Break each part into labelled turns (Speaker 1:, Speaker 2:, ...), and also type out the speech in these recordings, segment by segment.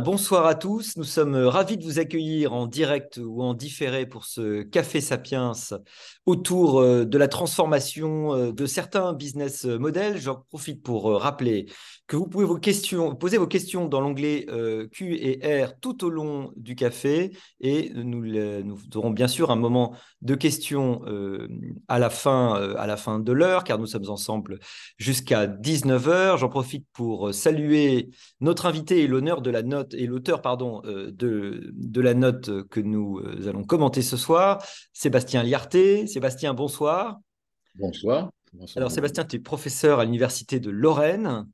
Speaker 1: Bonsoir à tous, nous sommes ravis de vous accueillir en direct ou en différé pour ce Café Sapiens autour euh, de la transformation euh, de certains business models. J'en profite pour euh, rappeler que vous pouvez vos questions, poser vos questions dans l'onglet Q et R tout au long du café et nous, nous aurons bien sûr un moment de questions à, la fin, à la fin de l'heure car nous sommes ensemble jusqu'à 19h. J'en profite pour saluer notre invité et l'honneur de la note et l'auteur pardon de, de la note que nous allons commenter ce soir, Sébastien Liarté. Sébastien, bonsoir.
Speaker 2: Bonsoir.
Speaker 1: Alors Sébastien, tu es professeur à l'Université de Lorraine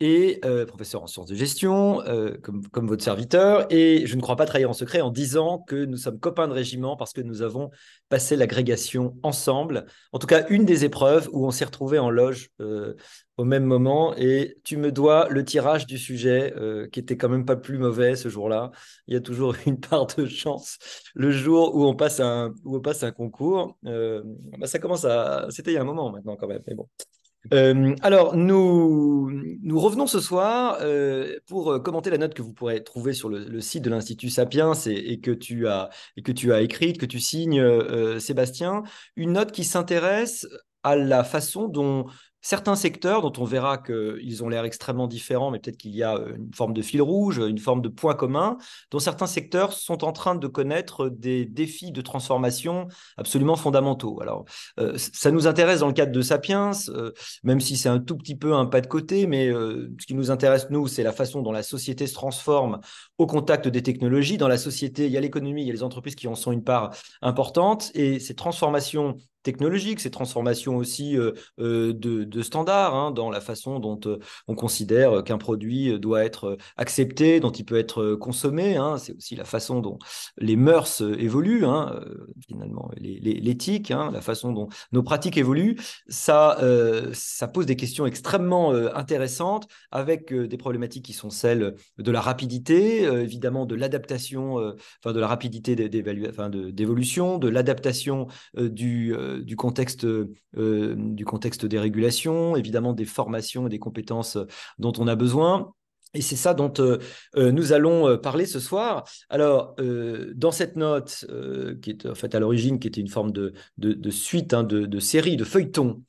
Speaker 1: et euh, professeur en sciences de gestion, euh, comme, votre serviteur. Et je ne crois pas trahir en secret en disant que nous sommes copains de régiment parce que nous avons passé l'agrégation ensemble. En tout cas, une des épreuves où on s'est retrouvé en loge euh, au même moment. Et tu me dois le tirage du sujet, qui était quand même pas plus mauvais ce jour-là. Il y a toujours une part de chance le jour où on passe un, où on passe un concours. Bah, ça commence à... C'était il y a un moment maintenant quand même. Mais bon. Euh, alors, nous, nous revenons ce soir euh, pour euh, commenter la note que vous pourrez trouver sur le, site de l'Institut Sapiens et, que tu as, et que tu as écrite, que tu signes, Sébastien. Une note qui s'intéresse à la façon dont certains secteurs dont on verra qu'ils ont l'air extrêmement différents, mais peut-être qu'il y a euh, une forme de fil rouge, une forme de point commun, dont certains secteurs sont en train de connaître des défis de transformation absolument fondamentaux. Alors, euh, ça nous intéresse dans le cadre de Sapiens, euh, même si c'est un tout petit peu un pas de côté, mais ce qui nous intéresse, nous, c'est la façon dont la société se transforme au contact des technologies. Dans la société, il y a l'économie, il y a les entreprises qui en sont une part importante, et ces transformations technologiques, ces transformations aussi euh, euh, de, standards hein, dans la façon dont euh, on considère qu'un produit doit être accepté, dont il peut être consommé. Hein. C'est aussi la façon dont les mœurs évoluent, hein, finalement, l'éthique, la façon dont nos pratiques évoluent. Ça, ça pose des questions extrêmement intéressantes avec des problématiques qui sont celles de la rapidité, évidemment de l'adaptation, enfin de la rapidité d'évolution, de l'adaptation du du, contexte, euh, du contexte des régulations, évidemment des formations et des compétences dont on a besoin. Et c'est ça dont euh, euh, nous allons parler ce soir. Alors, dans cette note, qui est en fait à l'origine, qui était une forme de, de, suite, hein, de, série, de feuilleton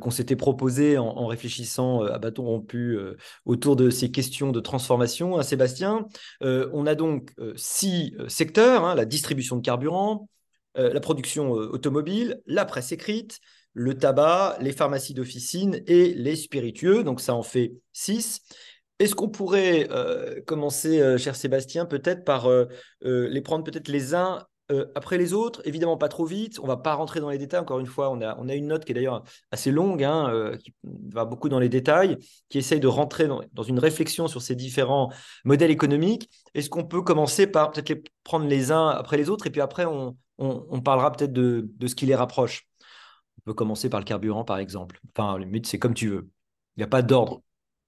Speaker 1: qu'on s'était proposé en, réfléchissant à bâton rompu autour de ces questions de transformation, hein, Sébastien, on a donc six secteurs, hein, la distribution de carburant, euh, la production euh, automobile, la presse écrite, le tabac, les pharmacies d'officine et les spiritueux. Donc ça en fait six. Est-ce qu'on pourrait euh, commencer, cher Sébastien, peut-être par les prendre peut-être les uns après les autres, évidemment pas trop vite, on va pas rentrer dans les détails, encore une fois, on a, on a une note qui est d'ailleurs assez longue, hein, qui va beaucoup dans les détails, qui essaye de rentrer dans, dans, une réflexion sur ces différents modèles économiques. Est-ce qu'on peut commencer par peut-être les prendre les uns après les autres, et puis après on, on, parlera peut-être de, ce qui les rapproche. On peut commencer par le carburant, par exemple. Enfin, limite, c'est comme tu veux. Il n'y a pas d'ordre.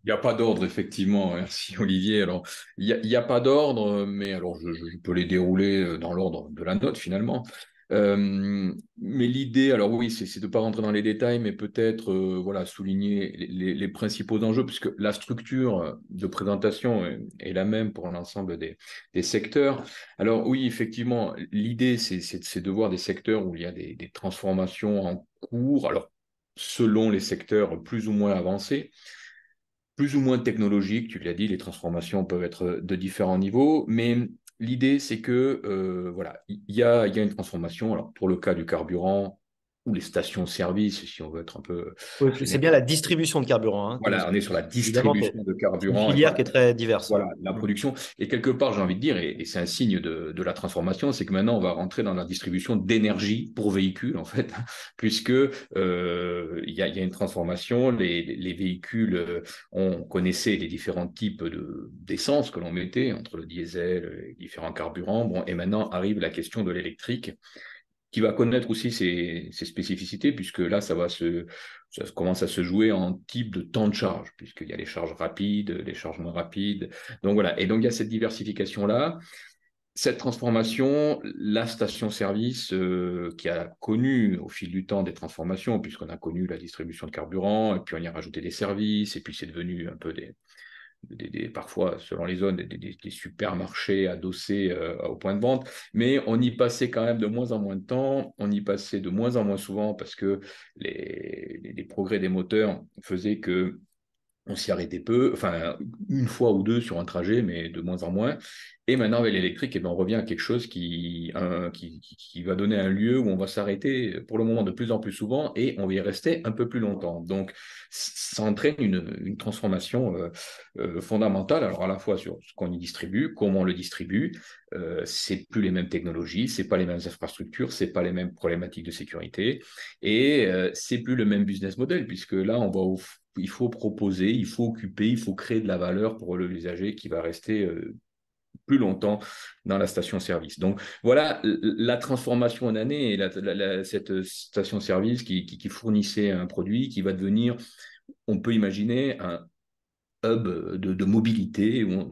Speaker 2: Il n'y a pas d'ordre, effectivement. Merci, Olivier. Alors, il n'y a, pas d'ordre, mais alors je, peux les dérouler euh, dans l'ordre de la note, finalement. Euh, mais l'idée, alors oui, c'est de ne pas rentrer dans les détails, mais peut-être euh, voilà, souligner les, principaux enjeux, puisque la structure de présentation est, la même pour l'ensemble des, secteurs. Alors oui, effectivement, l'idée, c'est de voir des secteurs où il y a des, des transformations en cours, alors selon les secteurs plus ou moins avancés plus ou moins technologiques, tu l'as dit, les transformations peuvent être de différents niveaux, mais L'idée, c'est que euh, voilà, il y a, y a, une transformation. Alors, pour le cas du carburant, ou les stations-service, si on veut être un peu.
Speaker 1: c'est bien la distribution de carburant. Hein,
Speaker 2: voilà, on est sur la distribution de carburant.
Speaker 1: Une filière qui est très diverse.
Speaker 2: Voilà, la production. Et quelque part, j'ai envie de dire, et, c'est un signe de, de la transformation, c'est que maintenant, on va rentrer dans la distribution d'énergie pour véhicules, en fait, puisque euh, il y, a, y, a, une transformation. Les, les véhicules, euh, on connaissait les différents types d'essence que l'on mettait entre le diesel, les différents carburants. Bon, et maintenant arrive la question de l'électrique qui va connaître aussi ses, spécificités, puisque là, ça va se, ça commence à se jouer en type de temps de charge, puisqu'il y a les charges rapides, les charges moins rapides. Donc voilà. Et donc, il y a cette diversification-là. Cette transformation, la station-service euh, qui a connu au fil du temps des transformations, puisqu'on a connu la distribution de carburant, et puis on y a rajouté des services, et puis c'est devenu un peu des, parfois, selon les zones, des, supermarchés adossés au point de vente, mais on y passait quand même de moins en moins de temps, on y passait de moins en moins souvent parce que les, les progrès des moteurs faisaient que on s'y arrêtait peu, enfin une fois ou deux sur un trajet, mais de moins en moins. Et maintenant, avec l'électrique, eh ben, on revient à quelque chose qui, qui, va donner un lieu où on va s'arrêter pour le moment de plus en plus souvent et on va y rester un peu plus longtemps. Donc, ça entraîne une, transformation euh, euh, fondamentale, alors à la fois sur ce qu'on y distribue, comment on le distribue. Euh, c'est plus les mêmes technologies, c'est pas les mêmes infrastructures, c'est pas les mêmes problématiques de sécurité et c'est plus le même business model puisque là, on va au il faut proposer, il faut occuper, il faut créer de la valeur pour l'usager qui va rester euh, plus longtemps dans la station-service. Donc voilà la transformation en année et cette station-service qui, fournissait un produit qui va devenir, on peut imaginer, un hub de, mobilité où on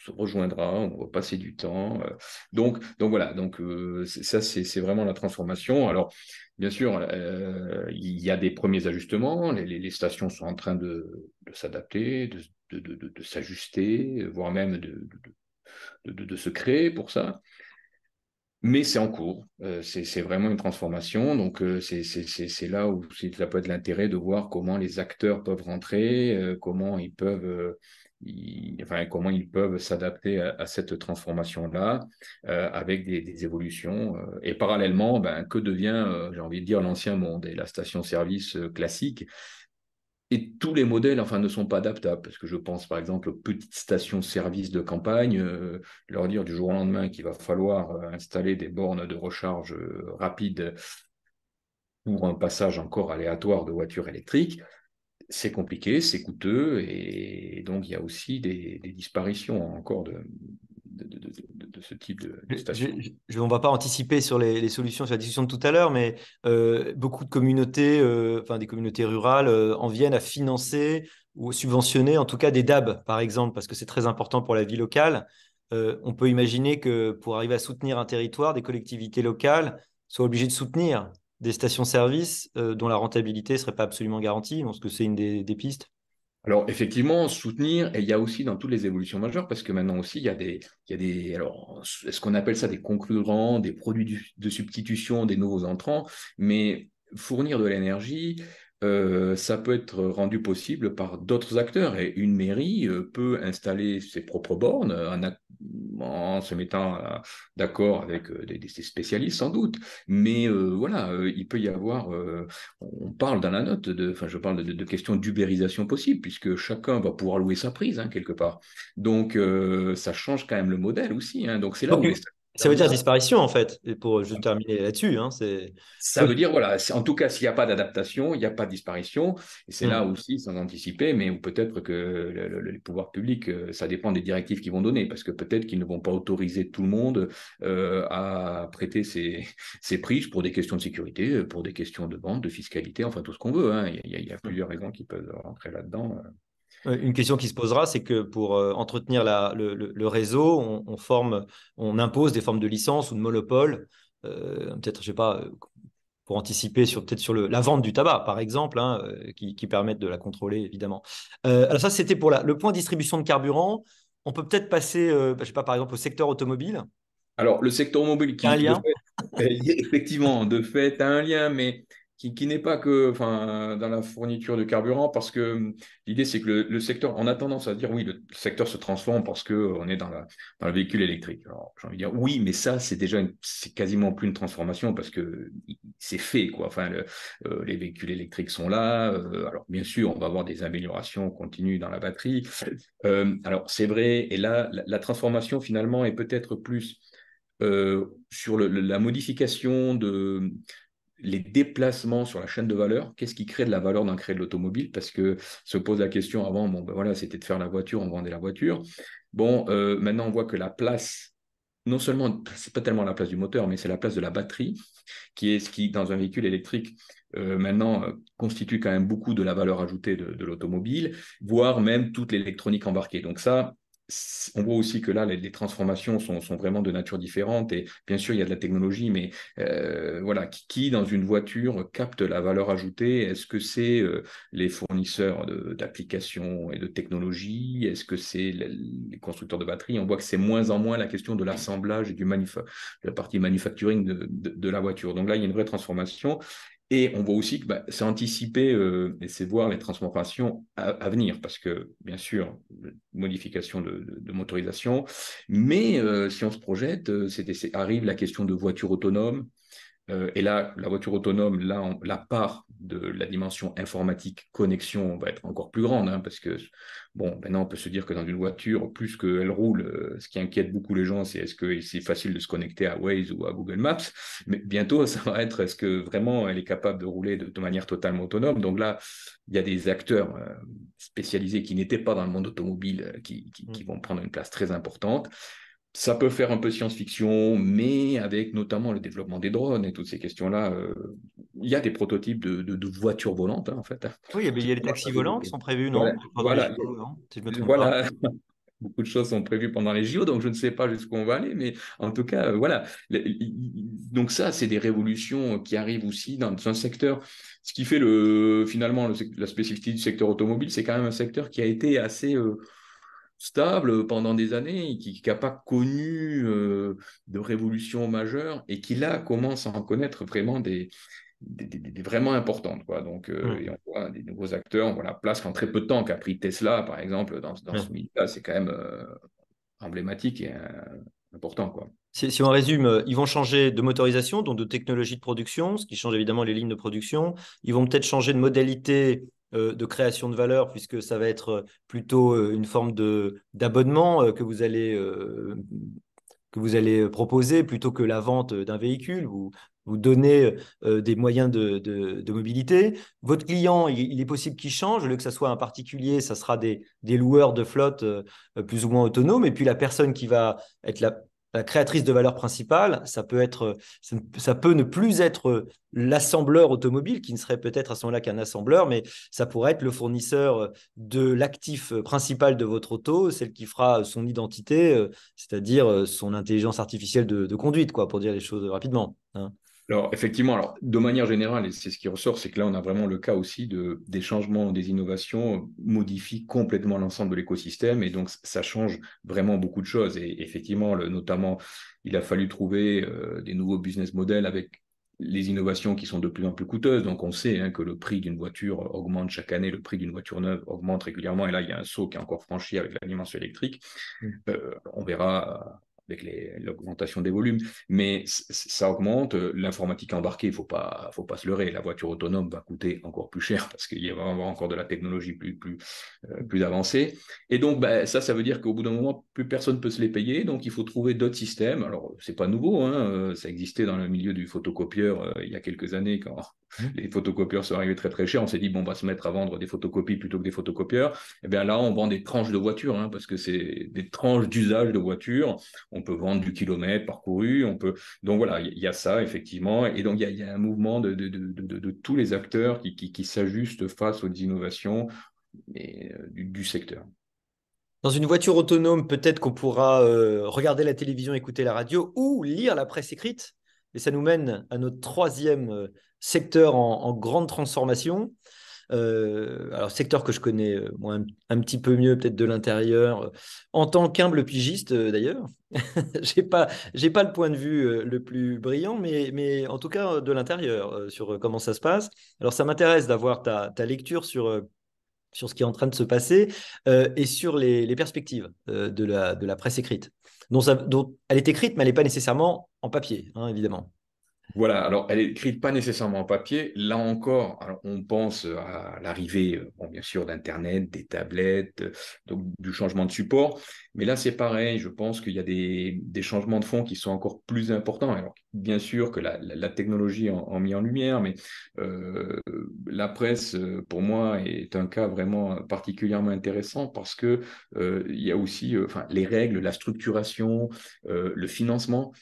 Speaker 2: se rejoindra, on va passer du temps. Euh. Donc, donc voilà, donc euh, ça c'est vraiment la transformation. Alors Bien sûr, euh, il y a des premiers ajustements. Les, stations sont en train de, s'adapter, de, s'ajuster, voire même de, se créer pour ça. Mais c'est en cours. Euh, c'est vraiment une transformation. Donc, euh, c'est là où ça peut être l'intérêt de voir comment les acteurs peuvent rentrer, comment ils peuvent enfin, comment ils peuvent s'adapter à, cette transformation-là euh, avec des, évolutions. Euh, et parallèlement, ben, que devient, euh, j'ai envie de dire, l'ancien monde et la station-service classique et tous les modèles enfin, ne sont pas adaptables, parce que je pense par exemple aux petites stations-service de campagne, leur dire du jour au lendemain qu'il va falloir installer des bornes de recharge rapide pour un passage encore aléatoire de voitures électriques c'est compliqué, c'est coûteux, et donc il y a aussi des, disparitions encore de, de, ce type de, station.
Speaker 1: on ne va pas anticiper sur les, solutions sur la discussion de tout à l'heure, mais euh, beaucoup de communautés, euh, enfin des communautés rurales, euh, en viennent à financer ou subventionner, en tout cas des DAB, par exemple, parce que c'est très important pour la vie locale. on peut imaginer que pour arriver à soutenir un territoire, des collectivités locales soient obligées de soutenir des stations-service dont la rentabilité ne serait pas absolument garantie Est-ce que c'est une des, pistes
Speaker 2: alors effectivement, soutenir, et il y a aussi dans toutes les évolutions majeures, parce que maintenant aussi, il y a des, il y a des alors, est-ce qu'on appelle ça des concurrents, des produits de substitution, des nouveaux entrants, mais fournir de l'énergie, euh, ça peut être rendu possible par d'autres acteurs. Et une mairie euh, peut installer ses propres bornes en, se mettant euh, d'accord avec des, spécialistes sans doute. Mais voilà, il peut y avoir, on parle dans la note, de, enfin je parle de, questions d'ubérisation possible, puisque chacun va pouvoir louer sa prise hein, quelque part. Donc ça change quand même le modèle aussi. Hein. Donc c'est là où
Speaker 1: ça veut dire disparition, en fait, et pour juste terminer là-dessus. Hein,
Speaker 2: ça veut dire, voilà, en tout cas, s'il n'y a pas d'adaptation, il n'y a pas de disparition. Et c'est là hmm. aussi, sans anticiper, mais peut-être que les pouvoirs publics, euh, ça dépend des directives qu'ils vont donner, parce que peut-être qu'ils ne vont pas autoriser tout le monde euh, à prêter ces, prises pour des questions de sécurité, pour des questions de vente, de fiscalité, enfin tout ce qu'on veut. Hein. Il, y a, hmm. plusieurs raisons qui peuvent rentrer là-dedans.
Speaker 1: Une question qui se posera, c'est que pour euh, entretenir le, réseau, on, forme, on impose des formes de licence ou de monopole. Euh, peut-être, je sais pas, euh, pour anticiper sur peut-être sur la vente du tabac, par exemple, hein, qui, permettent de la contrôler, évidemment. alors ça, c'était pour le point distribution de carburant. On peut peut-être passer, bah, je sais pas, par exemple, au secteur automobile.
Speaker 2: Alors, le secteur automobile qui
Speaker 1: a un lien.
Speaker 2: effectivement, de fait, a un lien, mais qui, n'est pas que enfin, dans la fourniture de carburant, parce que hum, l'idée, c'est que le, secteur, on a tendance à dire, oui, le secteur se transforme parce qu'on est dans, la, dans le véhicule électrique. Alors, j'ai envie de dire, oui, mais ça, c'est déjà, c'est quasiment plus une transformation parce que c'est fait, quoi. Enfin, euh, les véhicules électriques sont là. Euh, alors, bien sûr, on va avoir des améliorations continues dans la batterie. Euh, alors, c'est vrai, et là, la, transformation, finalement, est peut-être plus sur la modification de les déplacements sur la chaîne de valeur, qu'est-ce qui crée de la valeur le créer de l'automobile? Parce que se pose la question avant, bon, ben voilà, c'était de faire la voiture, on vendait la voiture. Bon, euh, maintenant on voit que la place, non seulement, c'est pas tellement la place du moteur, mais c'est la place de la batterie, qui est ce qui, dans un véhicule électrique, euh, maintenant euh, constitue quand même beaucoup de la valeur ajoutée de l'automobile, voire même toute l'électronique embarquée. Donc ça, on voit aussi que là, les, transformations sont, vraiment de nature différente. Et bien sûr, il y a de la technologie, mais euh, voilà, qui, dans une voiture capte la valeur ajoutée? Est-ce que c'est euh, les fournisseurs d'applications et de technologies? Est-ce que c'est les, constructeurs de batteries? On voit que c'est moins en moins la question de l'assemblage et du de la partie manufacturing de, de, la voiture. Donc là, il y a une vraie transformation. Et on voit aussi que bah, c'est anticiper euh, et c'est voir les transformations à, venir, parce que bien sûr, modification de, motorisation, mais euh, si on se projette, euh, arrive la question de voitures autonomes, euh, et là, la voiture autonome, là, la part de la dimension informatique, connexion va être encore plus grande, hein, parce que, bon, maintenant, on peut se dire que dans une voiture, plus qu'elle roule, euh, ce qui inquiète beaucoup les gens, c'est est-ce que c'est facile de se connecter à Waze ou à Google Maps, mais bientôt, ça va être est-ce que vraiment elle est capable de rouler de, manière totalement autonome? Donc là, il y a des acteurs euh, spécialisés qui n'étaient pas dans le monde automobile qui, qui mmh. vont prendre une place très importante. Ça peut faire un peu science-fiction, mais avec notamment le développement des drones et toutes ces questions-là, euh, il y a des prototypes de, voitures volantes, hein, en fait.
Speaker 1: Oui, il y a les taxis volants qui sont prévus, non?
Speaker 2: Voilà, voilà. beaucoup de choses sont prévues pendant les JO, donc je ne sais pas jusqu'où on va aller, mais en tout cas, euh, voilà. Donc ça, c'est des révolutions qui arrivent aussi dans un secteur. Ce qui fait le, finalement la spécificité du secteur automobile, c'est quand même un secteur qui a été assez... Euh, stable pendant des années, qui n'a pas connu euh, de révolution majeure et qui là commence à en connaître vraiment des, des, vraiment importantes. Quoi. Donc, euh, et on voit des nouveaux acteurs, on voit la place qu'en très peu de temps qu'a pris Tesla, par exemple, dans, dans ce milieu-là, c'est quand même euh, emblématique et important. Quoi.
Speaker 1: Si, si, on résume, ils vont changer de motorisation, donc de technologie de production, ce qui change évidemment les lignes de production. Ils vont peut-être changer de modalité euh, de création de valeur, puisque ça va être euh, plutôt euh, une forme d'abonnement que vous allez proposer plutôt que la vente d'un véhicule. Vous, vous donnez des moyens de, mobilité. Votre client, il, est possible qu'il change. Au lieu que ce soit un particulier, ça sera des loueurs de flotte plus ou moins autonomes. Et puis la personne qui va être la, la créatrice de valeur principale, ça peut, être, ça peut ne plus être l'assembleur automobile, qui ne serait peut-être à ce moment-là qu'un assembleur, mais ça pourrait être le fournisseur de l'actif principal de votre auto, celle qui fera son identité, euh, c'est-à-dire euh, son intelligence artificielle de, conduite, quoi, pour dire les choses rapidement. Hein.
Speaker 2: Alors, effectivement, alors, de manière générale, et c'est ce qui ressort, c'est que là, on a vraiment le cas aussi de, des changements, des innovations modifient complètement l'ensemble de l'écosystème et donc ça change vraiment beaucoup de choses. Et effectivement, le, notamment, il a fallu trouver euh, des nouveaux business models avec les innovations qui sont de plus en plus coûteuses. Donc, on sait hein, que le prix d'une voiture augmente chaque année, le prix d'une voiture neuve augmente régulièrement. Et là, il y a un saut qui est encore franchi avec la dimension électrique. Mmh. Euh, on verra avec l'augmentation des volumes, mais ça augmente. L'informatique embarquée, il ne faut pas, faut pas se leurrer. La voiture autonome va coûter encore plus cher parce qu'il va y avoir encore de la technologie plus, plus, euh, plus avancée. Et donc, ben, ça, ça veut dire qu'au bout d'un moment, plus personne ne peut se les payer. Donc, il faut trouver d'autres systèmes. Alors, ce n'est pas nouveau. Hein, euh, ça existait dans le milieu du photocopieur euh, il y a quelques années quand mmh. les photocopieurs sont arrivés très très chers. On s'est dit, bon, on va se mettre à vendre des photocopies plutôt que des photocopieurs. Et eh bien là, on vend des tranches de voitures hein, parce que c'est des tranches d'usage de voitures on peut vendre du kilomètre parcouru, on peut. Donc voilà, il y, a ça effectivement, et donc il y, a, un mouvement de, tous les acteurs qui, s'ajustent face aux innovations euh, du, secteur.
Speaker 1: Dans une voiture autonome, peut-être qu'on pourra euh, regarder la télévision, écouter la radio ou lire la presse écrite. Et ça nous mène à notre troisième euh, secteur en grande transformation. Euh, alors, secteur que je connais euh, un, petit peu mieux, peut-être de l'intérieur, euh, en tant qu'humble pigiste d'ailleurs. j'ai pas, j'ai pas le point de vue le plus brillant, mais, mais en tout cas de l'intérieur sur comment ça se passe. Alors, ça m'intéresse d'avoir ta, ta, lecture sur sur ce qui est en train de se passer et sur les, perspectives de, la, de la presse écrite. Dont, ça, elle est écrite, mais elle n'est pas nécessairement en papier, hein, évidemment.
Speaker 2: Voilà, alors elle est écrite pas nécessairement en papier. Là encore, on pense à l'arrivée, euh, bon, bien sûr, d'Internet, des tablettes, euh, donc du changement de support. Mais là, c'est pareil. Je pense qu'il y a des, changements de fond qui sont encore plus importants. Alors, bien sûr que la, technologie en, mis en lumière, mais euh, la presse, pour moi, est un cas vraiment particulièrement intéressant parce que il y a aussi, enfin, les règles, la structuration, le financement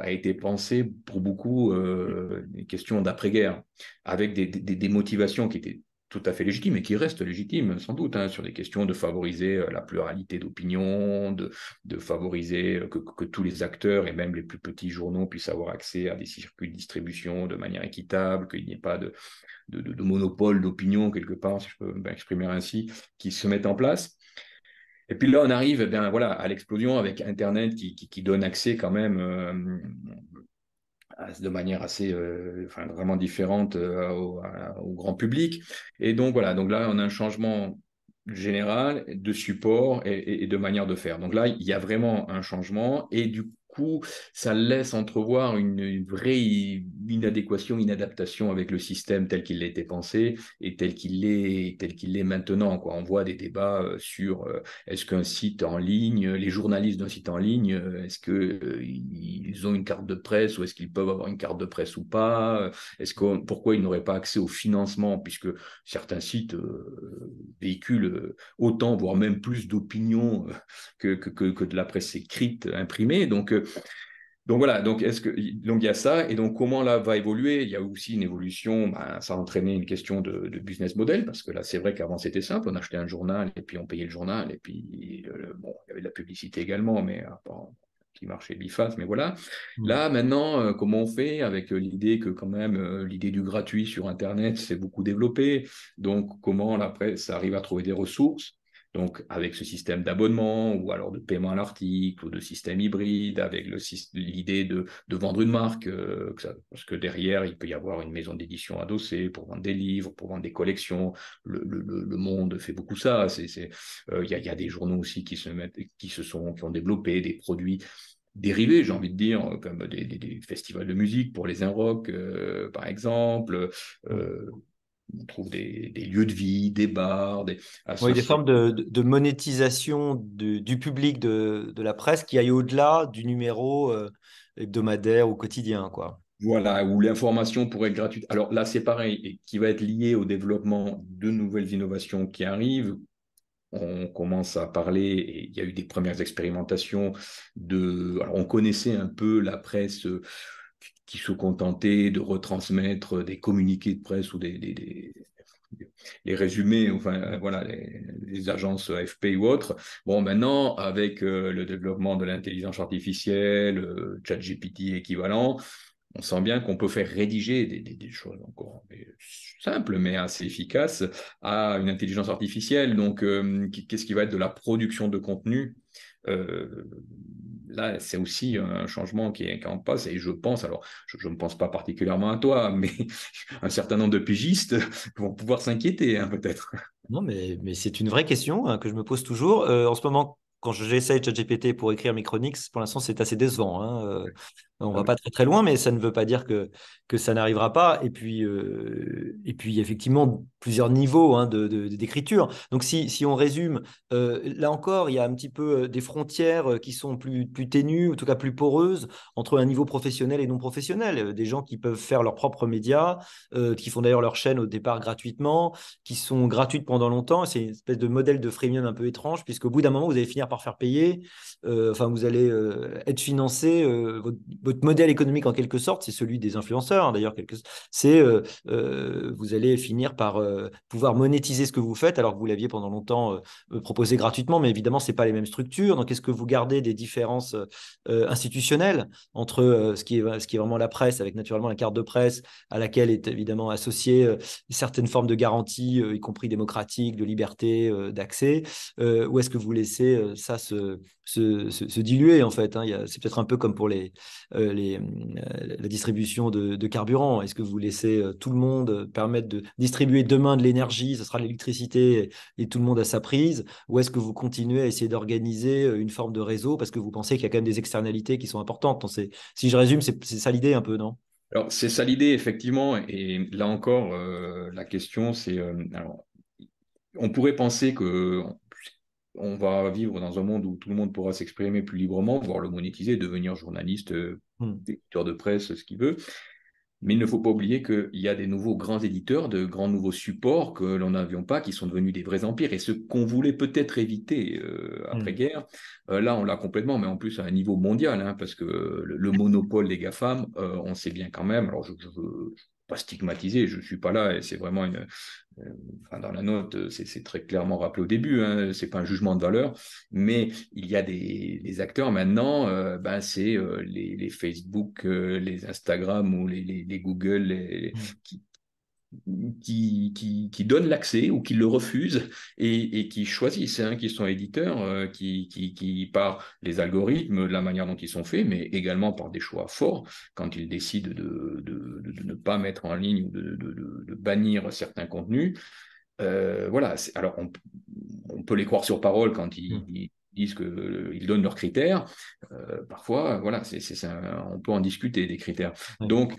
Speaker 2: a été pensé pour beaucoup euh, des questions d'après-guerre, avec des, motivations qui étaient tout à fait légitime et qui reste légitime sans doute hein, sur des questions de favoriser euh, la pluralité d'opinion, de, favoriser euh, que, tous les acteurs et même les plus petits journaux puissent avoir accès à des circuits de distribution de manière équitable, qu'il n'y ait pas de monopole d'opinion quelque part, si je peux m'exprimer ainsi, qui se mettent en place. Et puis là, on arrive eh voilà, à l'explosion avec Internet qui, donne accès quand même euh, de manière assez, euh, enfin, vraiment différente euh, au, grand public. Et donc voilà, donc là, on a un changement général de support et, de manière de faire. Donc là, il y a vraiment un changement et du coup, ça laisse entrevoir une, vraie inadéquation, inadaptation avec le système tel qu'il été pensé et tel qu'il est, tel qu'il est maintenant. Quoi. On voit des débats euh, sur euh, est-ce qu'un site en ligne, les journalistes d'un site en ligne, euh, est-ce qu'ils ont une carte de presse ou est-ce qu'ils peuvent avoir une carte de presse ou pas Est-ce que pourquoi ils n'auraient pas accès au financement puisque certains sites véhiculent autant, voire même plus d'opinions que, que, que, de la presse écrite imprimée. Donc donc voilà, donc est-ce que donc il y a ça et donc comment là va évoluer? Il y a aussi une évolution, ben, ça a entraîné une question de, business model parce que là c'est vrai qu'avant c'était simple, on achetait un journal et puis on payait le journal et puis euh, bon il y avait de la publicité également, mais euh, qui marchait biface, mais voilà. Mmh. Là maintenant, euh, comment on fait avec l'idée que quand même l'idée du gratuit sur Internet s'est beaucoup développée, donc comment la presse arrive à trouver des ressources? Donc, avec ce système d'abonnement ou alors de paiement à l'article ou de système hybride, avec l'idée de, vendre une marque, euh, parce que derrière, il peut y avoir une maison d'édition adossée pour vendre des livres, pour vendre des collections. Le, monde fait beaucoup ça. Il euh, y, a, y, a, des journaux aussi qui se, sont, qui ont développé des produits dérivés, j'ai envie de dire, comme des, festivals de musique pour les Inrock, euh, par exemple. Euh, on trouve des, lieux de vie, des bars, des,
Speaker 1: oui, des formes de, de monétisation du public de, de, la presse qui aillent au-delà du numéro euh, hebdomadaire ou quotidien. Quoi.
Speaker 2: Voilà, où l'information pourrait être gratuite. Alors là, c'est pareil, et qui va être lié au développement de nouvelles innovations qui arrivent. On commence à parler, et il y a eu des premières expérimentations de. Alors, on connaissait un peu la presse qui se contentaient de retransmettre des communiqués de presse ou des, les résumés, enfin voilà, les, agences AFP ou autres. Bon, maintenant, avec euh, le développement de l'intelligence artificielle, euh, ChatGPT équivalent, on sent bien qu'on peut faire rédiger des, choses encore simples, mais assez efficaces à une intelligence artificielle. Donc, euh, qu'est-ce qui va être de la production de contenu là, c'est aussi un changement qui est, en passe. Et je pense, alors, je ne pense pas particulièrement à toi, mais un certain nombre de pigistes vont pouvoir s'inquiéter, hein, peut-être.
Speaker 1: Non, mais, c'est une vraie question hein, que je me pose toujours. Euh, en ce moment, quand j'essaye ChatGPT pour écrire mes chroniques, pour l'instant, c'est assez décevant. Hein. Euh, on ne va pas très très loin, mais ça ne veut pas dire que, que ça n'arrivera pas. Et puis, euh, et puis effectivement, plusieurs niveaux hein, d'écriture. De, Donc, si, si, on résume, euh, là encore, il y a un petit peu euh, des frontières qui sont plus, plus ténues, en tout cas plus poreuses, entre un niveau professionnel et non professionnel. Des gens qui peuvent faire leurs propres médias, qui font d'ailleurs leur chaîne au départ gratuitement, qui sont gratuites pendant longtemps. C'est une espèce de modèle de freemium un peu étrange, puisqu'au bout d'un moment, vous allez finir par faire payer. enfin, vous allez être financé. votre votre modèle économique en quelque sorte, c'est celui des influenceurs hein, d'ailleurs. C'est euh, euh, vous allez finir par euh, pouvoir monétiser ce que vous faites alors que vous l'aviez pendant longtemps proposé gratuitement, mais évidemment c'est pas les mêmes structures. Donc est-ce que vous gardez des différences institutionnelles entre ce qui est ce qui est vraiment la presse avec naturellement la carte de presse à laquelle est évidemment associée certaines formes de garanties, y compris démocratiques, de liberté, d'accès, ou est-ce que vous laissez ça se, se, se, diluer en fait hein? C'est peut-être un peu comme pour les euh, euh, la distribution de, carburant? Est-ce que vous laissez euh, tout le monde permettre de distribuer demain de l'énergie, ce sera l'électricité et, tout le monde à sa prise? Ou est-ce que vous continuez à essayer d'organiser une forme de réseau parce que vous pensez qu'il y a quand même des externalités qui sont importantes? Si je résume, c'est ça l'idée un peu, non?
Speaker 2: Alors, c'est ça l'idée, effectivement. Et là encore, la question, c'est. on pourrait penser que on va vivre dans un monde où tout le monde pourra s'exprimer plus librement, voire le monétiser, devenir journaliste, euh, hmm. éditeur de presse, ce qu'il veut. Mais il ne faut pas oublier qu'il y a des nouveaux grands éditeurs, de grands nouveaux supports que l'on n'avions pas, qui sont devenus des vrais empires. Et ce qu'on voulait peut-être éviter euh, après-guerre, hmm. euh, là, on l'a complètement, mais en plus à un niveau mondial, hein, parce que le, monopole des GAFAM, on sait bien quand même, alors je, pas stigmatiser, je ne suis pas là, et c'est vraiment une. Enfin, dans la note, c'est très clairement rappelé au début, hein, c'est pas un jugement de valeur, mais il y a des, acteurs maintenant, ben, c'est les, Facebook, les Instagram ou les, les Google les, mmh. qui, qui, qui, qui donnent l'accès ou qui le refusent et, et qui choisissent, hein, qui sont éditeurs, euh, qui, qui, qui, par les algorithmes, la manière dont ils sont faits, mais également par des choix forts, quand ils décident de, de, de, ne pas mettre en ligne ou de, de bannir certains contenus. Euh, voilà, alors on, on, peut les croire sur parole quand ils, mmh. disent qu'ils euh, donnent leurs critères. Euh, parfois, voilà, c'est, c'est, on peut en discuter des critères. Donc,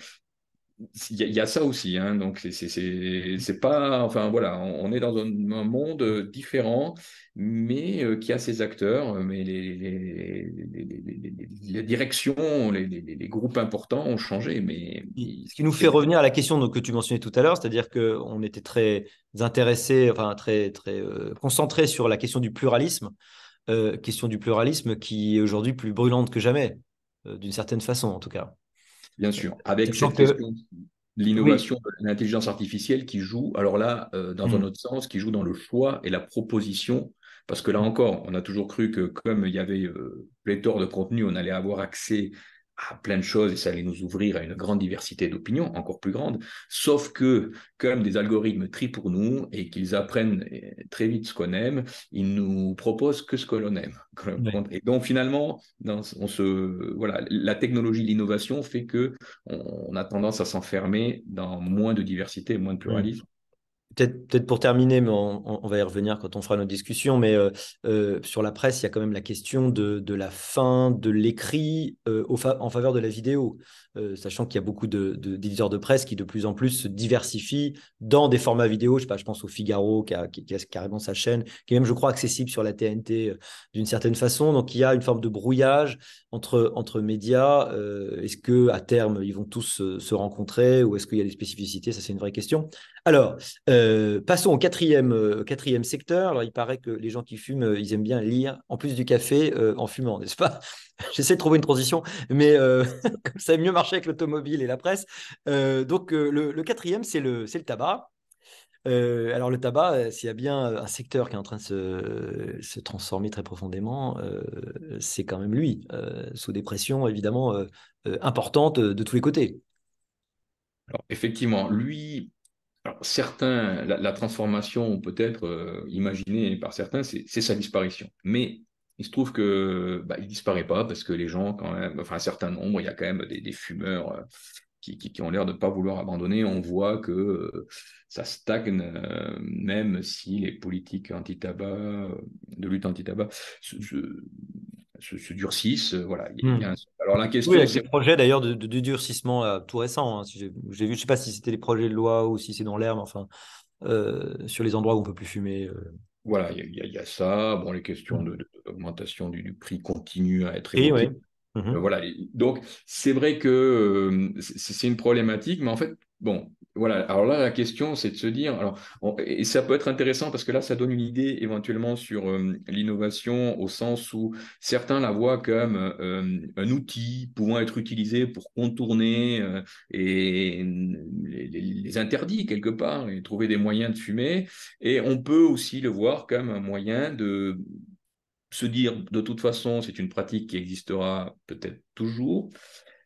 Speaker 2: il y, a ça aussi, hein, donc c'est pas, enfin voilà, on, est dans un, monde différent, mais euh, qui a ses acteurs, mais les, les, directions, les, groupes importants ont changé. Mais
Speaker 1: ce qui nous fait revenir à la question que tu mentionnais tout à l'heure, c'est-à-dire qu'on était très intéressé, enfin très très euh, concentré sur la question du pluralisme, euh, question du pluralisme qui est aujourd'hui plus brûlante que jamais, d'une certaine façon en tout cas.
Speaker 2: Bien sûr, avec cette question l'innovation de l'intelligence artificielle qui joue, alors là, euh, dans un mm. autre sens, qui joue dans le choix et la proposition. Parce que là encore, on a toujours cru que comme il y avait euh, pléthore de contenu, on allait avoir accès à plein de choses et ça allait nous ouvrir à une grande diversité d'opinions, encore plus grande. Sauf que, comme des algorithmes trient pour nous et qu'ils apprennent eh, très vite ce qu'on aime, ils nous proposent que ce que l'on aime. Et donc finalement, on se, voilà, la technologie, l'innovation fait que on, a tendance à s'enfermer dans moins de diversité, moins de pluralisme.
Speaker 1: Peut-être pour terminer, mais on, va y revenir quand on fera notre discussion, mais euh, euh, sur la presse, il y a quand même la question de, la fin de l'écrit euh, en faveur de la vidéo. Sachant qu'il y a beaucoup d'éditeurs de, presse qui de plus en plus se diversifient dans des formats vidéo. Je, pense au Figaro qui a, carrément sa chaîne, qui est même, je crois, accessible sur la TNT d'une certaine façon. Donc il y a une forme de brouillage entre, médias. Est-ce que à terme ils vont tous se rencontrer ou est-ce qu'il y a des spécificités? Ça c'est une vraie question. Alors passons au quatrième, quatrième secteur. Il paraît que les gens qui fument, ils aiment bien lire en plus du café en fumant, n'est-ce pas? J'essaie de trouver une transition, mais euh, ça a mieux marché avec l'automobile et la presse. Euh, donc, euh, le, quatrième, c'est le, le tabac. alors, le tabac, s'il y a bien un secteur qui est en train de se, se transformer très profondément, c'est quand même lui, sous des pressions évidemment importantes de tous les côtés.
Speaker 2: Alors, effectivement, lui, certains, la, transformation peut être imaginée par certains, c'est sa disparition. Mais il se trouve que bah, il disparaît pas parce que les gens, quand même, enfin un certain nombre, il y a quand même des, fumeurs euh, qui, ont l'air de ne pas vouloir abandonner. On voit que euh, ça stagne, euh, même si les politiques anti-tabac, de lutte anti-tabac, se, se, durcissent. Voilà.
Speaker 1: Hmm. Alors la question, oui, c'est des projets d'ailleurs de, durcissement tout récent. Hein, j'ai vu, je ne sais pas si c'était des projets de loi ou si c'est dans l'air, mais enfin sur les endroits où on peut plus fumer.
Speaker 2: Voilà, il y, a ça. Bon, les questions mmh. d'augmentation de, du, prix continuent à être évoquées. Mmh. Euh, voilà. Donc, c'est vrai que euh, c'est une problématique, mais en fait, bon, voilà. Alors là, la question, c'est de se dire, alors, et ça peut être intéressant parce que là, ça donne une idée éventuellement sur euh, l'innovation au sens où certains la voient comme un outil pouvant être utilisé pour contourner et les, interdits quelque part et trouver des moyens de fumer. Et on peut aussi le voir comme un moyen de se dire, de toute façon, c'est une pratique qui existera peut-être toujours.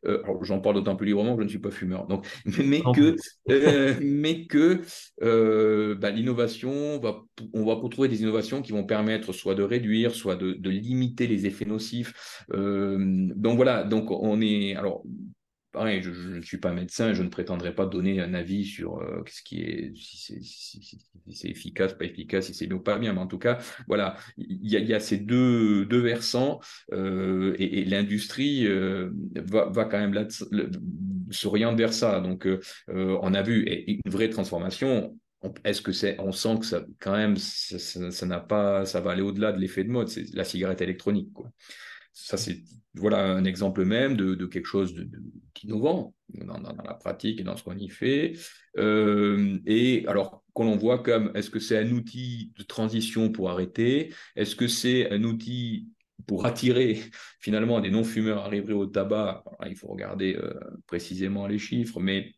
Speaker 2: Euh, j'en parle d'autant plus librement que je ne suis pas fumeur. Donc, mais, que, euh, mais que euh, bah, l'innovation, va, on va trouver des innovations qui vont permettre soit de réduire, soit de, de limiter les effets nocifs. donc voilà, donc on est. Alors, pareil, je, ne suis pas médecin, je ne prétendrai pas donner un avis sur euh, ce qui est, si c'est efficace, pas efficace, si c'est bien ou pas bien, mais en tout cas, voilà, il y, a, ces deux, deux versants euh, et, l'industrie euh, va, va, quand même là, s'orienter vers ça. Donc, on a vu une vraie transformation. Est-ce que c'est, on sent que ça, quand même, ça n'a pas, ça va aller au-delà de l'effet de mode, c'est la cigarette électronique, quoi. Ça, c'est voilà un exemple même de, quelque chose d'innovant dans, dans, la pratique et dans ce qu'on y fait. Euh, et alors, qu'on l'on voit comme est-ce que c'est un outil de transition pour arrêter? Est-ce que c'est un outil pour attirer finalement des non-fumeurs arriveraient au tabac? Il faut regarder euh, précisément les chiffres, mais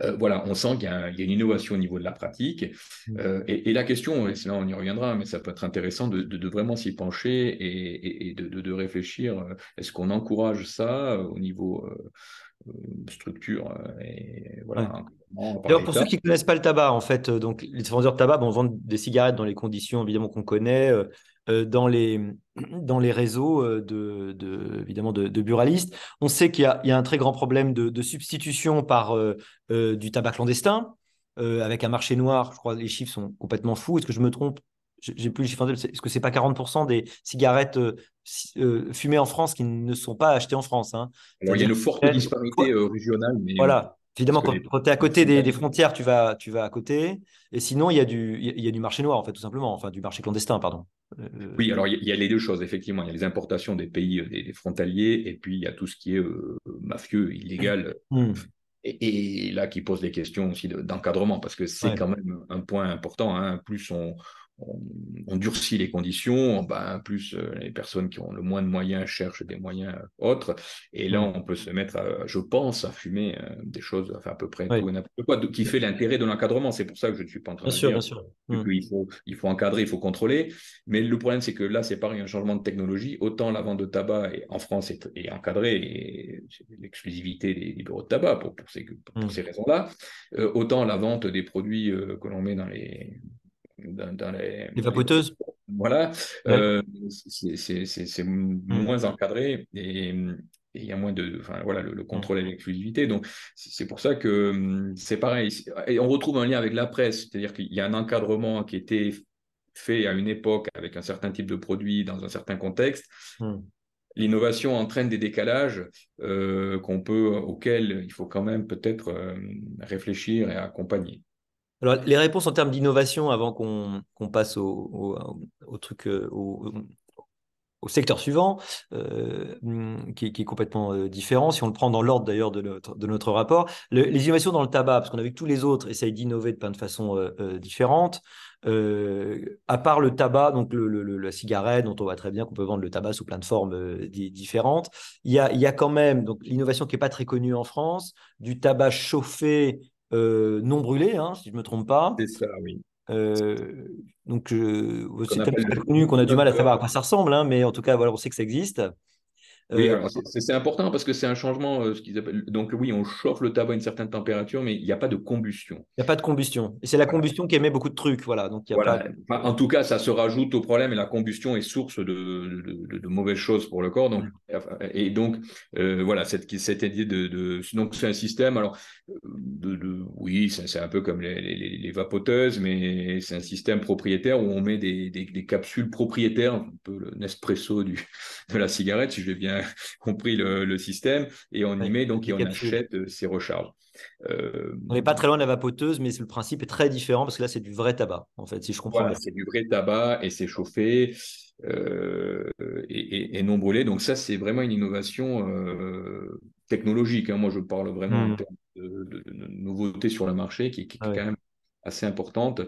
Speaker 2: Euh, voilà, on sent qu'il y, a une innovation au niveau de la pratique. Mm. Euh, et, la question, et là on y reviendra, mais ça peut être intéressant de, vraiment s'y pencher et, de, réfléchir, euh, est-ce qu'on encourage ça au niveau structure et voilà.
Speaker 1: pour ceux qui ne connaissent pas le tabac, en fait, donc les vendeurs de tabac bon, vendent des cigarettes dans les conditions évidemment qu'on connaît, dans, les, dans les réseaux de, de évidemment de, buralistes. On sait qu'il y, y, a un très grand problème de, substitution par du tabac clandestin, avec un marché noir. Je crois que les chiffres sont complètement fous. Est-ce que je me trompe? J'ai plus le chiffre Est-ce que c'est pas 40% des cigarettes fumées en France qui ne sont pas achetées en France hein?
Speaker 2: Il y a une forte disparité régionale. Mais...
Speaker 1: Voilà. Évidemment, quand, tu es à côté des, frontières, tu vas, tu vas à côté. Et sinon, il y, a du, il y a du marché noir, en fait, tout simplement. Enfin, du marché clandestin, pardon.
Speaker 2: Euh, oui, alors il y, a les deux choses, effectivement. Il y a les importations des pays euh, des, frontaliers et puis il y a tout ce qui est euh, mafieux, illégal. Mmh. Et, là, qui pose des questions aussi d'encadrement, parce que c'est quand même un point important. Hein. Plus on, on, durcit les conditions, ben, plus euh, les personnes qui ont le moins de moyens cherchent des moyens autres. Et là, mm. on peut se mettre, je pense, à fumer euh, des choses, enfin à peu près tout n'importe quoi, qui fait l'intérêt de l'encadrement. C'est pour ça que je ne suis pas en train de dire mm. qu'il faut, il faut encadrer, il faut contrôler. Mais le problème, c'est que là, c'est pareil, un changement de technologie. Autant la vente de tabac en France est, est encadrée, et c'est l'exclusivité des, bureaux de tabac pour, ces, mm. ces raisons-là. Euh, autant la vente des produits que l'on met dans les dans, les,
Speaker 1: vapoteuses.
Speaker 2: Voilà, euh, c'est hmm. moins encadré et il y a moins de, enfin voilà, le, contrôle et l'exclusivité. Donc c'est pour ça que hum, c'est pareil. Et on retrouve un lien avec la presse, c'est-à-dire qu'il y a un encadrement qui était fait à une époque avec un certain type de produit dans un certain contexte. Hmm. L'innovation entraîne des décalages euh, qu'on peut, auxquels il faut quand même peut-être euh, réfléchir et accompagner.
Speaker 1: Alors, les réponses en termes d'innovation, avant qu'on passe au, truc, euh, au, secteur suivant, euh, qui, est complètement euh, différent, si on le prend dans l'ordre d'ailleurs de notre, rapport, les innovations dans le tabac, parce qu'on a vu que tous les autres essayent d'innover de plein de façons différentes. à part le tabac, donc la cigarette, dont on voit très bien qu'on peut vendre le tabac sous plein de formes différentes, il y, a, il y a quand même l'innovation qui n'est pas très connue en France, du tabac chauffé non brûlé, hein, si je ne me trompe pas.
Speaker 2: C'est ça, oui.
Speaker 1: Euh, donc, c'est tellement connu qu'on a du mal à savoir à quoi ça ressemble, hein, mais en tout cas, voilà, on sait que ça existe.
Speaker 2: Euh, c'est important parce que c'est un changement, euh, ce qu'ils appellent. Donc oui, on chauffe le tabac à une certaine température, mais il n'y a pas de combustion.
Speaker 1: Il n'y a pas de combustion. Et c'est la combustion qui émet beaucoup de trucs, voilà. Donc y a
Speaker 2: pas... en tout cas, ça se rajoute au problème et la combustion est source de, de, mauvaises choses pour le corps. Donc, et donc euh, voilà, cette, cette idée de, donc c'est un système. Alors oui, c'est un peu comme les, les, vapoteuses, mais c'est un système propriétaire où on met des, des, capsules propriétaires, un peu le Nespresso du, de la cigarette, si je l'ai bien compris le, système, et on y met donc et on achète euh, ces recharges.
Speaker 1: Euh, on n'est pas très loin de la vapoteuse, mais le principe est très différent parce que là, c'est du vrai tabac, en fait, si je comprends
Speaker 2: voilà, C'est du vrai tabac et c'est chauffé euh, et, non brûlé. Donc, ça, c'est vraiment une innovation technologique. Hein. Moi, je parle vraiment hmm. de, nouveautés sur le marché qui, qui est quand même assez importante.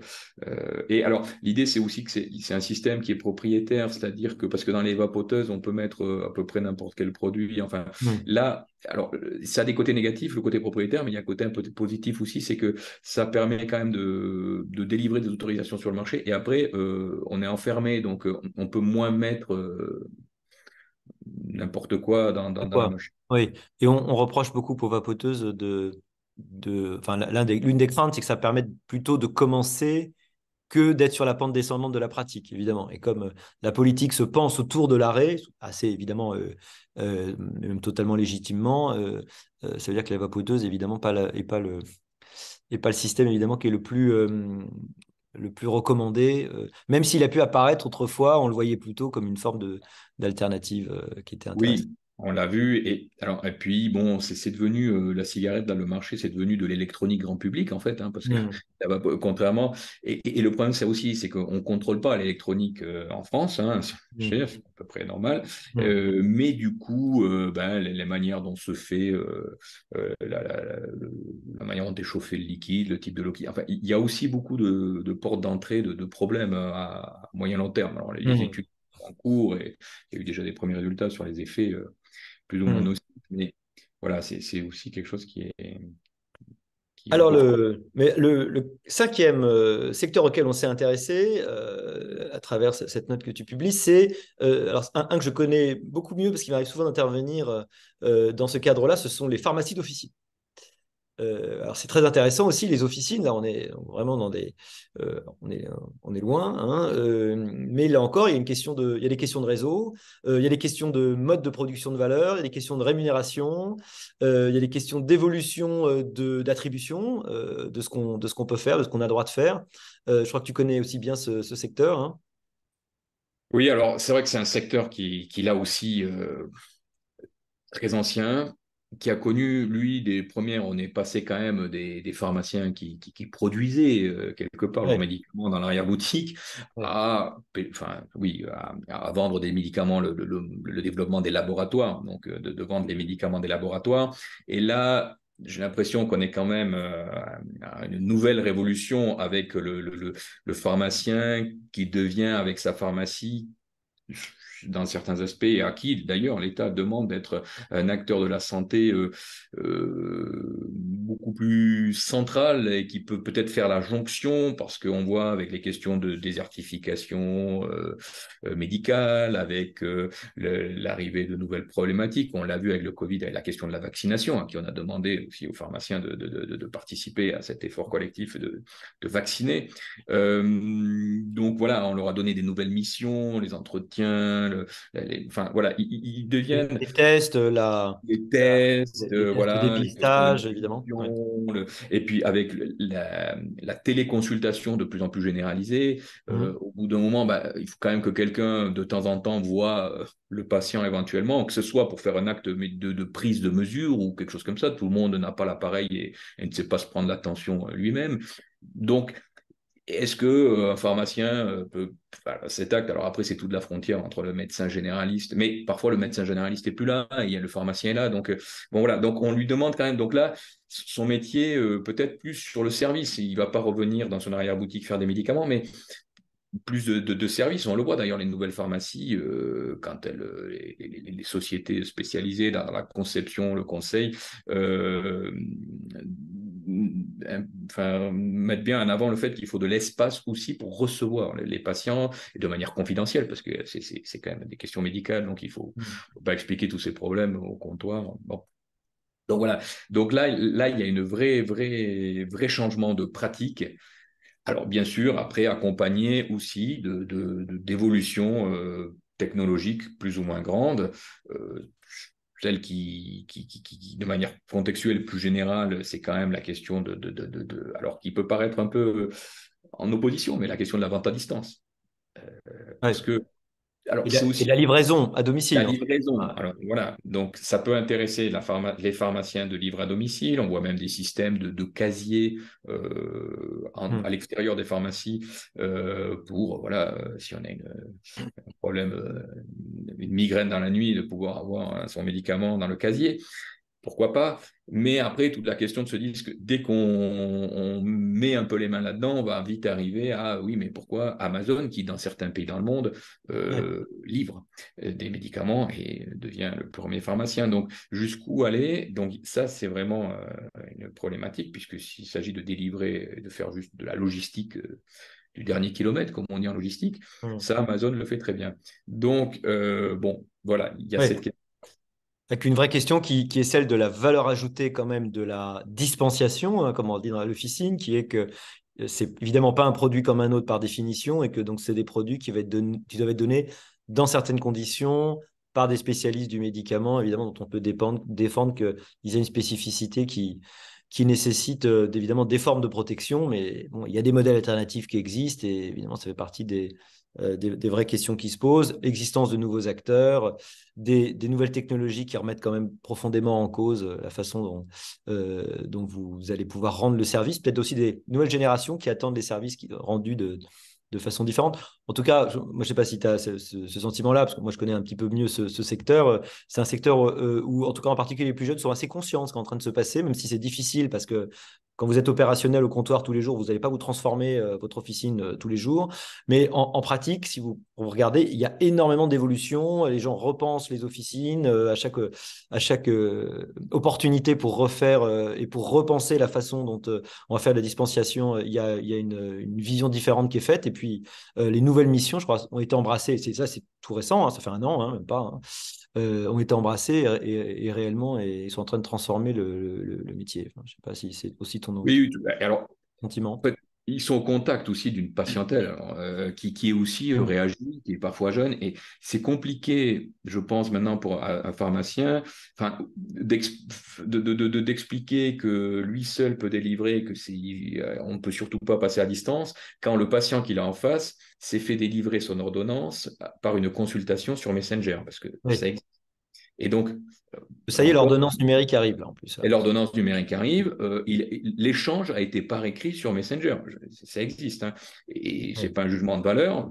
Speaker 2: Euh, et alors, l'idée, c'est aussi que c'est un système qui est propriétaire, c'est-à-dire que, parce que dans les vapoteuses, on peut mettre euh, à peu près n'importe quel produit. Enfin, là, alors, ça a des côtés négatifs, le côté propriétaire, mais il y a un côté un peu positif aussi, c'est que ça permet quand même de, de, délivrer des autorisations sur le marché. Et après, euh, on est enfermé, donc on peut moins mettre n'importe quoi dans, dans, dans, la machine.
Speaker 1: Oui, et on, on reproche beaucoup aux vapoteuses de de, enfin, l'une des, craintes, c'est que ça permet plutôt de commencer que d'être sur la pente descendante de la pratique, évidemment. Et comme euh, la politique se pense autour de l'arrêt, assez évidemment, euh, euh, même totalement légitimement, ça veut dire que la vapoteuse, évidemment, pas et pas le, et pas le système, évidemment, qui est le plus, le plus recommandé. même s'il a pu apparaître autrefois, on le voyait plutôt comme une forme de, d'alternative qui était intéressante.
Speaker 2: Oui. On l'a vu. Et, alors, et puis, bon, c'est devenu euh, la cigarette dans le marché, c'est devenu de l'électronique grand public, en fait, hein, parce que mmh. contrairement. Et, le problème, c'est aussi, c'est qu'on ne contrôle pas l'électronique euh, en France, hein, mmh. c'est à peu près normal. Mmh. Euh, mais du coup, ben, les, manières dont se fait, la, manière dont est chauffé le liquide, le type de liquide. Enfin, il y a aussi beaucoup de, portes d'entrée, de, problèmes à, moyen long terme. Alors, les, études en cours et il y a eu déjà des premiers résultats sur les effets plus ou moins mmh. Mais voilà, c'est aussi quelque chose qui est,
Speaker 1: Alors, le, mais le, cinquième secteur auquel on s'est intéressé à travers cette note que tu publies, c'est alors un, que je connais beaucoup mieux parce qu'il m'arrive souvent d'intervenir dans ce cadre-là, ce sont les pharmacies d'officine. Euh, alors c'est très intéressant aussi les officines. Là, on est vraiment dans des, euh, on est, on est loin. Hein, euh, mais là encore, il y a une question de, il y a des questions de réseau, il y a des questions de mode de production de valeur, il y a des questions de rémunération, il y a des questions d'évolution de d'attribution de ce qu'on de ce qu'on peut faire, de ce qu'on a droit de faire. je crois que tu connais aussi bien ce, secteur. Hein.
Speaker 2: Oui, alors c'est vrai que c'est un secteur qui, qui là aussi très ancien, qui a connu, lui, des premières, on est passé quand même des, pharmaciens qui, produisaient euh, quelque part leurs médicaments dans l'arrière-boutique à, enfin, oui, à, vendre des médicaments, le, développement des laboratoires, donc euh, de, vendre les médicaments des laboratoires. Et là, j'ai l'impression qu'on est quand même euh, à une nouvelle révolution avec le, pharmacien qui devient avec sa pharmacie dans certains aspects et à qui d'ailleurs l'État demande d'être un acteur de la santé euh, euh, beaucoup plus central et qui peut peut-être faire la jonction parce qu'on voit avec les questions de désertification euh, médicale, avec l'arrivée de nouvelles problématiques, on l'a vu avec le Covid, avec la question de la vaccination, à qui on a demandé aussi aux pharmaciens de, de, participer à cet effort collectif de, vacciner. donc voilà, on leur a donné des nouvelles missions, les entretiens, enfin voilà, ils, deviennent
Speaker 1: les tests, la
Speaker 2: les tests, voilà,
Speaker 1: le dépistage évidemment.
Speaker 2: et puis avec la, téléconsultation de plus en plus généralisée, euh, mmh. au bout d'un moment, bah, il faut quand même que quelqu'un de temps en temps voit euh, le patient éventuellement, que ce soit pour faire un acte de, de, prise de mesure ou quelque chose comme ça. Tout le monde n'a pas l'appareil et, et, ne sait pas se prendre l'attention euh, lui-même. Donc est-ce que euh, un pharmacien euh, peut cet acte Alors après, c'est toute la frontière entre le médecin généraliste, mais parfois le médecin généraliste est plus là, y a le pharmacien là, donc euh, bon voilà. Donc on lui demande quand même. Donc là, son métier peut-être plus sur le service. Il va pas revenir dans son arrière boutique faire des médicaments, mais plus de, services. On le voit d'ailleurs, les nouvelles pharmacies, quand elles, les, sociétés spécialisées dans la conception, le conseil, enfin, mettre bien en avant le fait qu'il faut de l'espace aussi pour recevoir les, patients et de manière confidentielle, parce que c'est quand même des questions médicales, donc il ne faut, mmh. pas expliquer tous ces problèmes au comptoir. Bon. Donc voilà. Donc là, là, il y a une vraie, vraie, vrai changement de pratique. Alors bien sûr, après accompagné aussi d'évolutions de, de, euh, technologiques plus ou moins grandes. Euh, celle qui, qui, qui, de manière contextuelle plus générale, c'est quand même la question de, de, de, de, alors qui peut paraître un peu en opposition, mais la question de la vente à distance.
Speaker 1: Euh, Parce que alors, aussi la livraison à domicile.
Speaker 2: La livraison. Alors, voilà. Donc, ça peut intéresser la les pharmaciens de livre à domicile. On voit même des systèmes de, de casiers euh, hmm. à l'extérieur des pharmacies euh, pour, voilà, euh, si on a une, un problème, une migraine dans la nuit, de pouvoir avoir son médicament dans le casier pourquoi pas. Mais après, toute la question de se dire que dès qu'on met un peu les mains là-dedans, on va vite arriver à oui, mais pourquoi Amazon, qui dans certains pays dans le monde euh, livre euh, des médicaments et devient le premier pharmacien. Donc jusqu'où aller? Donc ça, c'est vraiment euh, une problématique puisque s'il s'agit de délivrer, de faire juste de la logistique du dernier kilomètre, comme on dit en logistique, ça, Amazon le fait très bien. Donc, bon, voilà, il y a cette question
Speaker 1: avec une vraie question qui, est celle de la valeur ajoutée quand même de la dispensation, hein, comme on dit dans l'officine, qui est que euh, c'est évidemment pas un produit comme un autre par définition et que donc c'est des produits qui, doivent être donnés dans certaines conditions par des spécialistes du médicament, évidemment, dont on peut défendre qu'ils aient une spécificité qui, nécessite euh, évidemment des formes de protection, mais il y a des modèles alternatifs qui existent et évidemment ça fait partie des, euh, des, vraies questions qui se posent, existence de nouveaux acteurs, des, nouvelles technologies qui remettent quand même profondément en cause euh, la façon dont, euh, vous allez pouvoir rendre le service, peut-être aussi des nouvelles générations qui attendent des services qui, rendus de, de façon différente. En tout cas, moi, je ne sais pas si tu as ce, sentiment-là, parce que moi, je connais un petit peu mieux ce, secteur. C'est un secteur où, en tout cas, en particulier, les plus jeunes sont assez conscients de ce qui est en train de se passer, même si c'est difficile, parce que quand vous êtes opérationnel au comptoir tous les jours, vous n'allez pas vous transformer euh, votre officine euh, tous les jours. Mais en, pratique, si vous, regardez, il y a énormément d'évolutions. Les gens repensent les officines euh, à chaque, à chaque opportunité pour refaire et pour repenser la façon dont on va faire la dispensation. Il y a, il y a une, vision différente qui est faite. Et puis, les nouvelles missions, je crois, ont été embrassées. C'est ça, c'est tout récent, hein, ça fait un an, hein, même pas. Hein. Euh, ont été embrassés et, réellement et ils sont en train de transformer le, métier. je ne sais pas si c'est aussi ton
Speaker 2: oui, alors, sentiment. Ils sont au contact aussi d'une patientèle euh, qui, qui, est aussi euh, réagit, qui est parfois jeune. Et c'est compliqué, je pense, maintenant pour un, pharmacien, enfin, d'expliquer de, que lui seul peut délivrer, que on ne peut surtout pas passer à distance, quand le patient qu'il a en face s'est fait délivrer son ordonnance par une consultation sur Messenger, parce que ça existe. Et donc.
Speaker 1: Ça y est, l'ordonnance numérique arrive là en plus.
Speaker 2: Et l'ordonnance numérique arrive. Euh, l'échange a été par écrit sur Messenger. Ça existe. Hein. Et c'est n'est pas un jugement de valeur.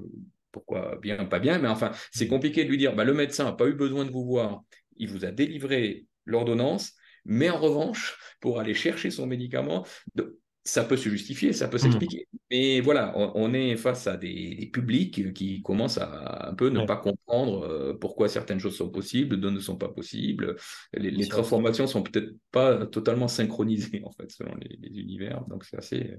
Speaker 2: Pourquoi bien, pas bien. Mais enfin, c'est compliqué de lui dire bah, le médecin n'a pas eu besoin de vous voir. Il vous a délivré l'ordonnance. Mais en revanche, pour aller chercher son médicament, ça peut se justifier, ça peut mmh. s'expliquer. Mais voilà, on, est face à des, publics qui commencent à un peu ne pas comprendre euh, pourquoi certaines choses sont possibles, d'autres ne sont pas possibles. Les, transformations sont peut-être pas totalement synchronisées, en fait, selon les, univers. Donc, c'est assez.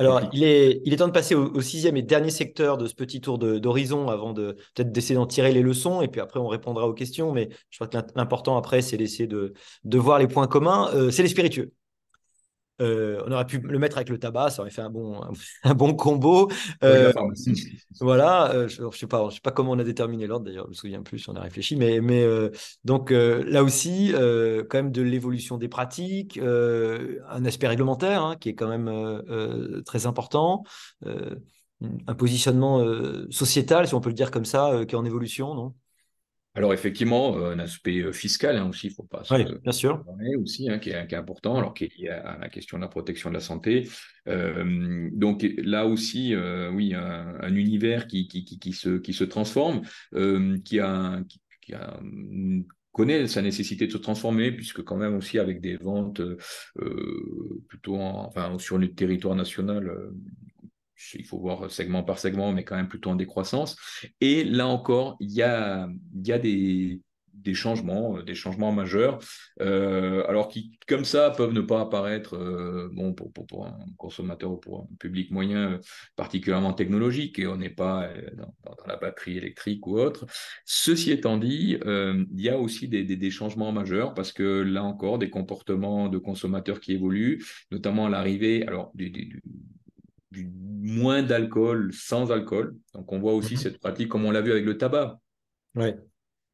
Speaker 1: Alors, il est, il est temps de passer au, sixième et dernier secteur de ce petit tour d'horizon avant de peut-être d'essayer d'en tirer les leçons et puis après on répondra aux questions. Mais je crois que l'important après, c'est d'essayer de, de voir les points communs. Euh, c'est les spiritueux. Euh, on aurait pu le mettre avec le tabac, ça aurait fait un bon, un, bon combo. Euh, voilà, euh, je ne sais, pas, je sais pas comment on a déterminé l'ordre d'ailleurs, je me souviens plus, on a réfléchi, mais, mais donc là aussi, quand même de l'évolution des pratiques, un aspect réglementaire hein, qui est quand même très important, un positionnement sociétal, si on peut le dire comme ça, qui est en évolution, non?
Speaker 2: Alors effectivement, euh, un aspect euh, fiscal hein, aussi, il ne faut pas
Speaker 1: oui, bien sûr.
Speaker 2: aussi, hein, qui, est, important, alors qui est lié à, la question de la protection de la santé. Euh, donc là aussi, oui, un, univers qui, qui, se, qui se transforme, qui a, qui, connaît sa nécessité de se transformer, puisque quand même aussi avec des ventes plutôt enfin, sur le territoire national, il faut voir segment par segment, mais quand même plutôt en décroissance. Et là encore, il y a, y a des, des changements, euh, des changements majeurs, euh, alors qui, comme ça, peuvent ne pas apparaître euh, bon, pour, pour, un consommateur ou pour un public moyen particulièrement technologique, et on n'est pas dans, la batterie électrique ou autre. Ceci étant dit, il y a aussi des, des, changements majeurs, parce que là encore, des comportements de consommateurs qui évoluent, notamment l'arrivée alors, du, du moins d'alcool sans alcool. Donc on voit aussi mhm. cette pratique comme on l'a vu avec le tabac.
Speaker 1: Ouais.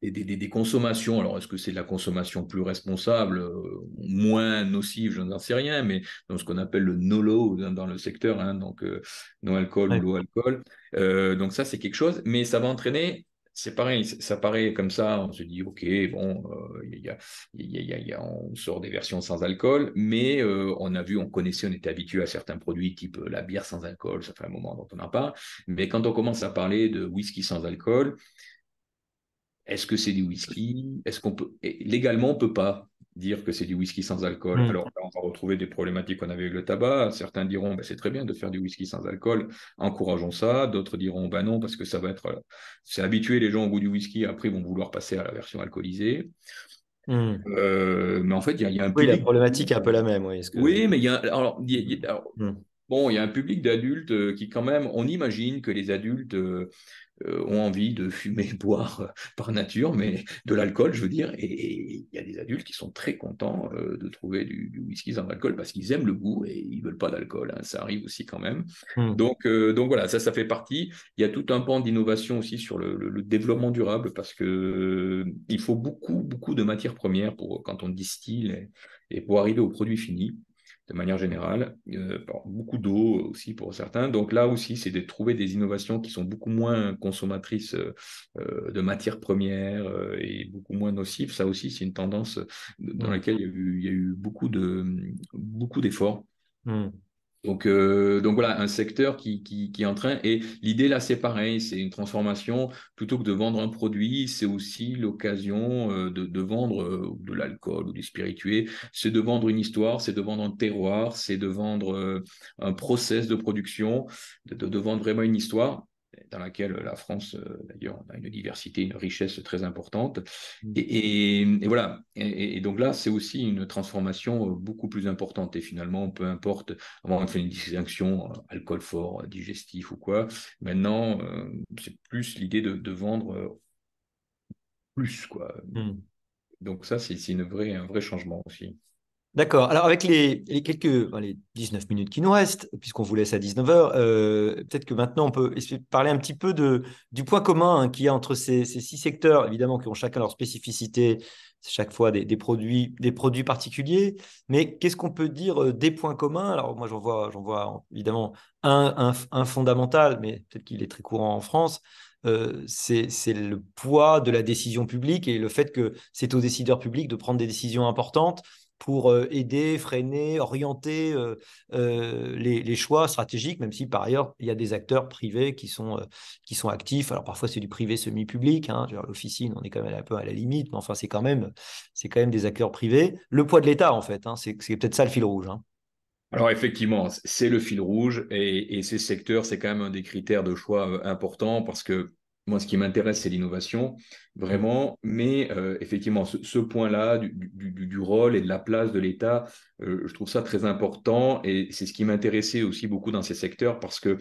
Speaker 2: Et des, consommations, alors est-ce que c'est de la consommation plus responsable, euh, moins nocive, je n'en sais rien, mais dans ce qu'on appelle le no-low dans, le secteur, hein, donc euh, no alcool ou low alcool. Euh, donc ça, c'est quelque chose, mais ça va entraîner c'est pareil, ça paraît comme ça, on se dit, ok, bon, on sort des versions sans alcool, mais euh, on a vu, on connaissait, on était habitué à certains produits type euh, la bière sans alcool, ça fait un moment dont on n'a pas, mais quand on commence à parler de whisky sans alcool, est-ce que c'est du whisky? Est-ce qu'on peut légalement on peut pas dire que c'est du whisky sans alcool. Mm. Alors là, on va retrouver des problématiques qu'on avait avec le tabac. Certains diront, ben, c'est très bien de faire du whisky sans alcool, encourageons ça. D'autres diront, ben non, parce que ça va être, c'est habitué les gens au goût du whisky. Après, ils vont vouloir passer à la version alcoolisée. Mm. Euh, mais en fait, il y, a un
Speaker 1: oui, la problématique est un peu la même. Oui,
Speaker 2: oui mais il y a, alors, mm. bon, il y a un public d'adultes euh, qui quand même, on imagine que les adultes euh, euh, ont envie de fumer, boire euh, par nature, mais de l'alcool, je veux dire. Et il y a des adultes qui sont très contents euh, de trouver du, whisky sans alcool parce qu'ils aiment le goût et ils veulent pas d'alcool. Hein. Ça arrive aussi quand même. Hmm. Donc, donc voilà, ça, ça fait partie. Il y a tout un pan d'innovation aussi sur le, développement durable parce que il faut beaucoup, beaucoup de matières premières pour quand on distille et pour arriver au produit fini de manière générale, euh, beaucoup d'eau aussi pour certains. Donc là aussi, c'est de trouver des innovations qui sont beaucoup moins consommatrices euh, de matières premières euh, et beaucoup moins nocives. Ça aussi, c'est une tendance dans laquelle il y a eu, beaucoup de beaucoup d'efforts.
Speaker 1: Hmm.
Speaker 2: Donc, euh, donc voilà, un secteur qui, qui, qui est en train. Et l'idée là, c'est pareil, c'est une transformation. Plutôt que de vendre un produit, c'est aussi l'occasion euh, de, vendre euh, de l'alcool ou des spiritueux. C'est de vendre une histoire, c'est de vendre un terroir, c'est de vendre un process de production, de, de, vendre vraiment une histoire dans laquelle la France, euh, d'ailleurs, a une diversité, une richesse très importante. Mm. Et, et, voilà. Et, donc là, c'est aussi une transformation euh, beaucoup plus importante. Et finalement, peu importe, avant on fait une distinction euh, alcool fort, digestif ou quoi. Maintenant, c'est plus l'idée de, de, vendre plus, quoi. Mm. Donc ça, c'est une vraie, un vrai changement aussi.
Speaker 1: D'accord. Alors, avec les, quelques les 19 minutes qui nous restent, puisqu'on vous laisse à 19h, euh, peut-être que maintenant on peut parler un petit peu de, du point commun hein, qu'il y a entre ces, six secteurs, évidemment, qui ont chacun leur spécificité, chaque fois des, produits, des produits particuliers. Mais qu'est-ce qu'on peut dire euh, des points communs? Alors, moi, j'en vois, vois évidemment un, un, fondamental, mais peut-être qu'il est très courant en France. Euh, c'est le poids de la décision publique et le fait que c'est aux décideurs publics de prendre des décisions importantes pour aider, freiner, orienter les, choix stratégiques, même si par ailleurs, il y a des acteurs privés qui sont, qui sont actifs. Alors parfois, c'est du privé semi-public. Hein, L'officine, on est quand même un peu à la limite, mais enfin, c'est quand, même, quand même des acteurs privés. Le poids de l'État, en fait, hein, c'est peut-être ça le fil rouge. Hein.
Speaker 2: Alors effectivement, c'est le fil rouge et, et ces secteurs, c'est quand même un des critères de choix importants parce que moi, ce qui m'intéresse, c'est l'innovation, vraiment. Mais euh, effectivement, ce, point-là du, rôle et de la place de l'État, euh, je trouve ça très important. Et c'est ce qui m'intéressait aussi beaucoup dans ces secteurs parce que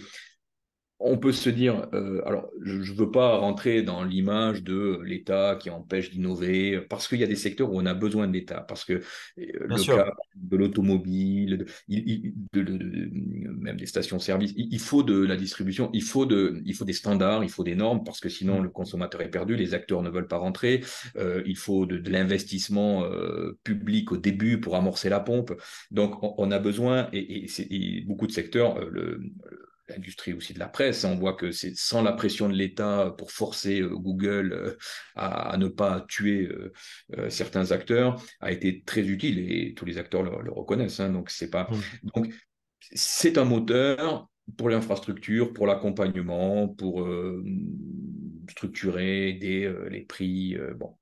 Speaker 2: on peut se dire, euh, alors je ne veux pas rentrer dans l'image de l'État qui empêche d'innover, parce qu'il y a des secteurs où on a besoin de l'État, parce que euh, le cas de l'automobile, de, même des stations-service, il, faut de la distribution, il faut, de, il faut des standards, il faut des normes, parce que sinon le consommateur est perdu, les acteurs ne veulent pas rentrer, euh, il faut de, l'investissement public au début pour amorcer la pompe. Donc on, a besoin, et, et, beaucoup de secteurs, le l'industrie aussi de la presse. On voit que c'est sans la pression de l'État pour forcer euh, Google euh, à, ne pas tuer euh, certains acteurs a été très utile et tous les acteurs le, reconnaissent. Hein. donc c'est pas donc c'est un moteur pour l'infrastructure, pour l'accompagnement, pour structurer des, les prix. bon,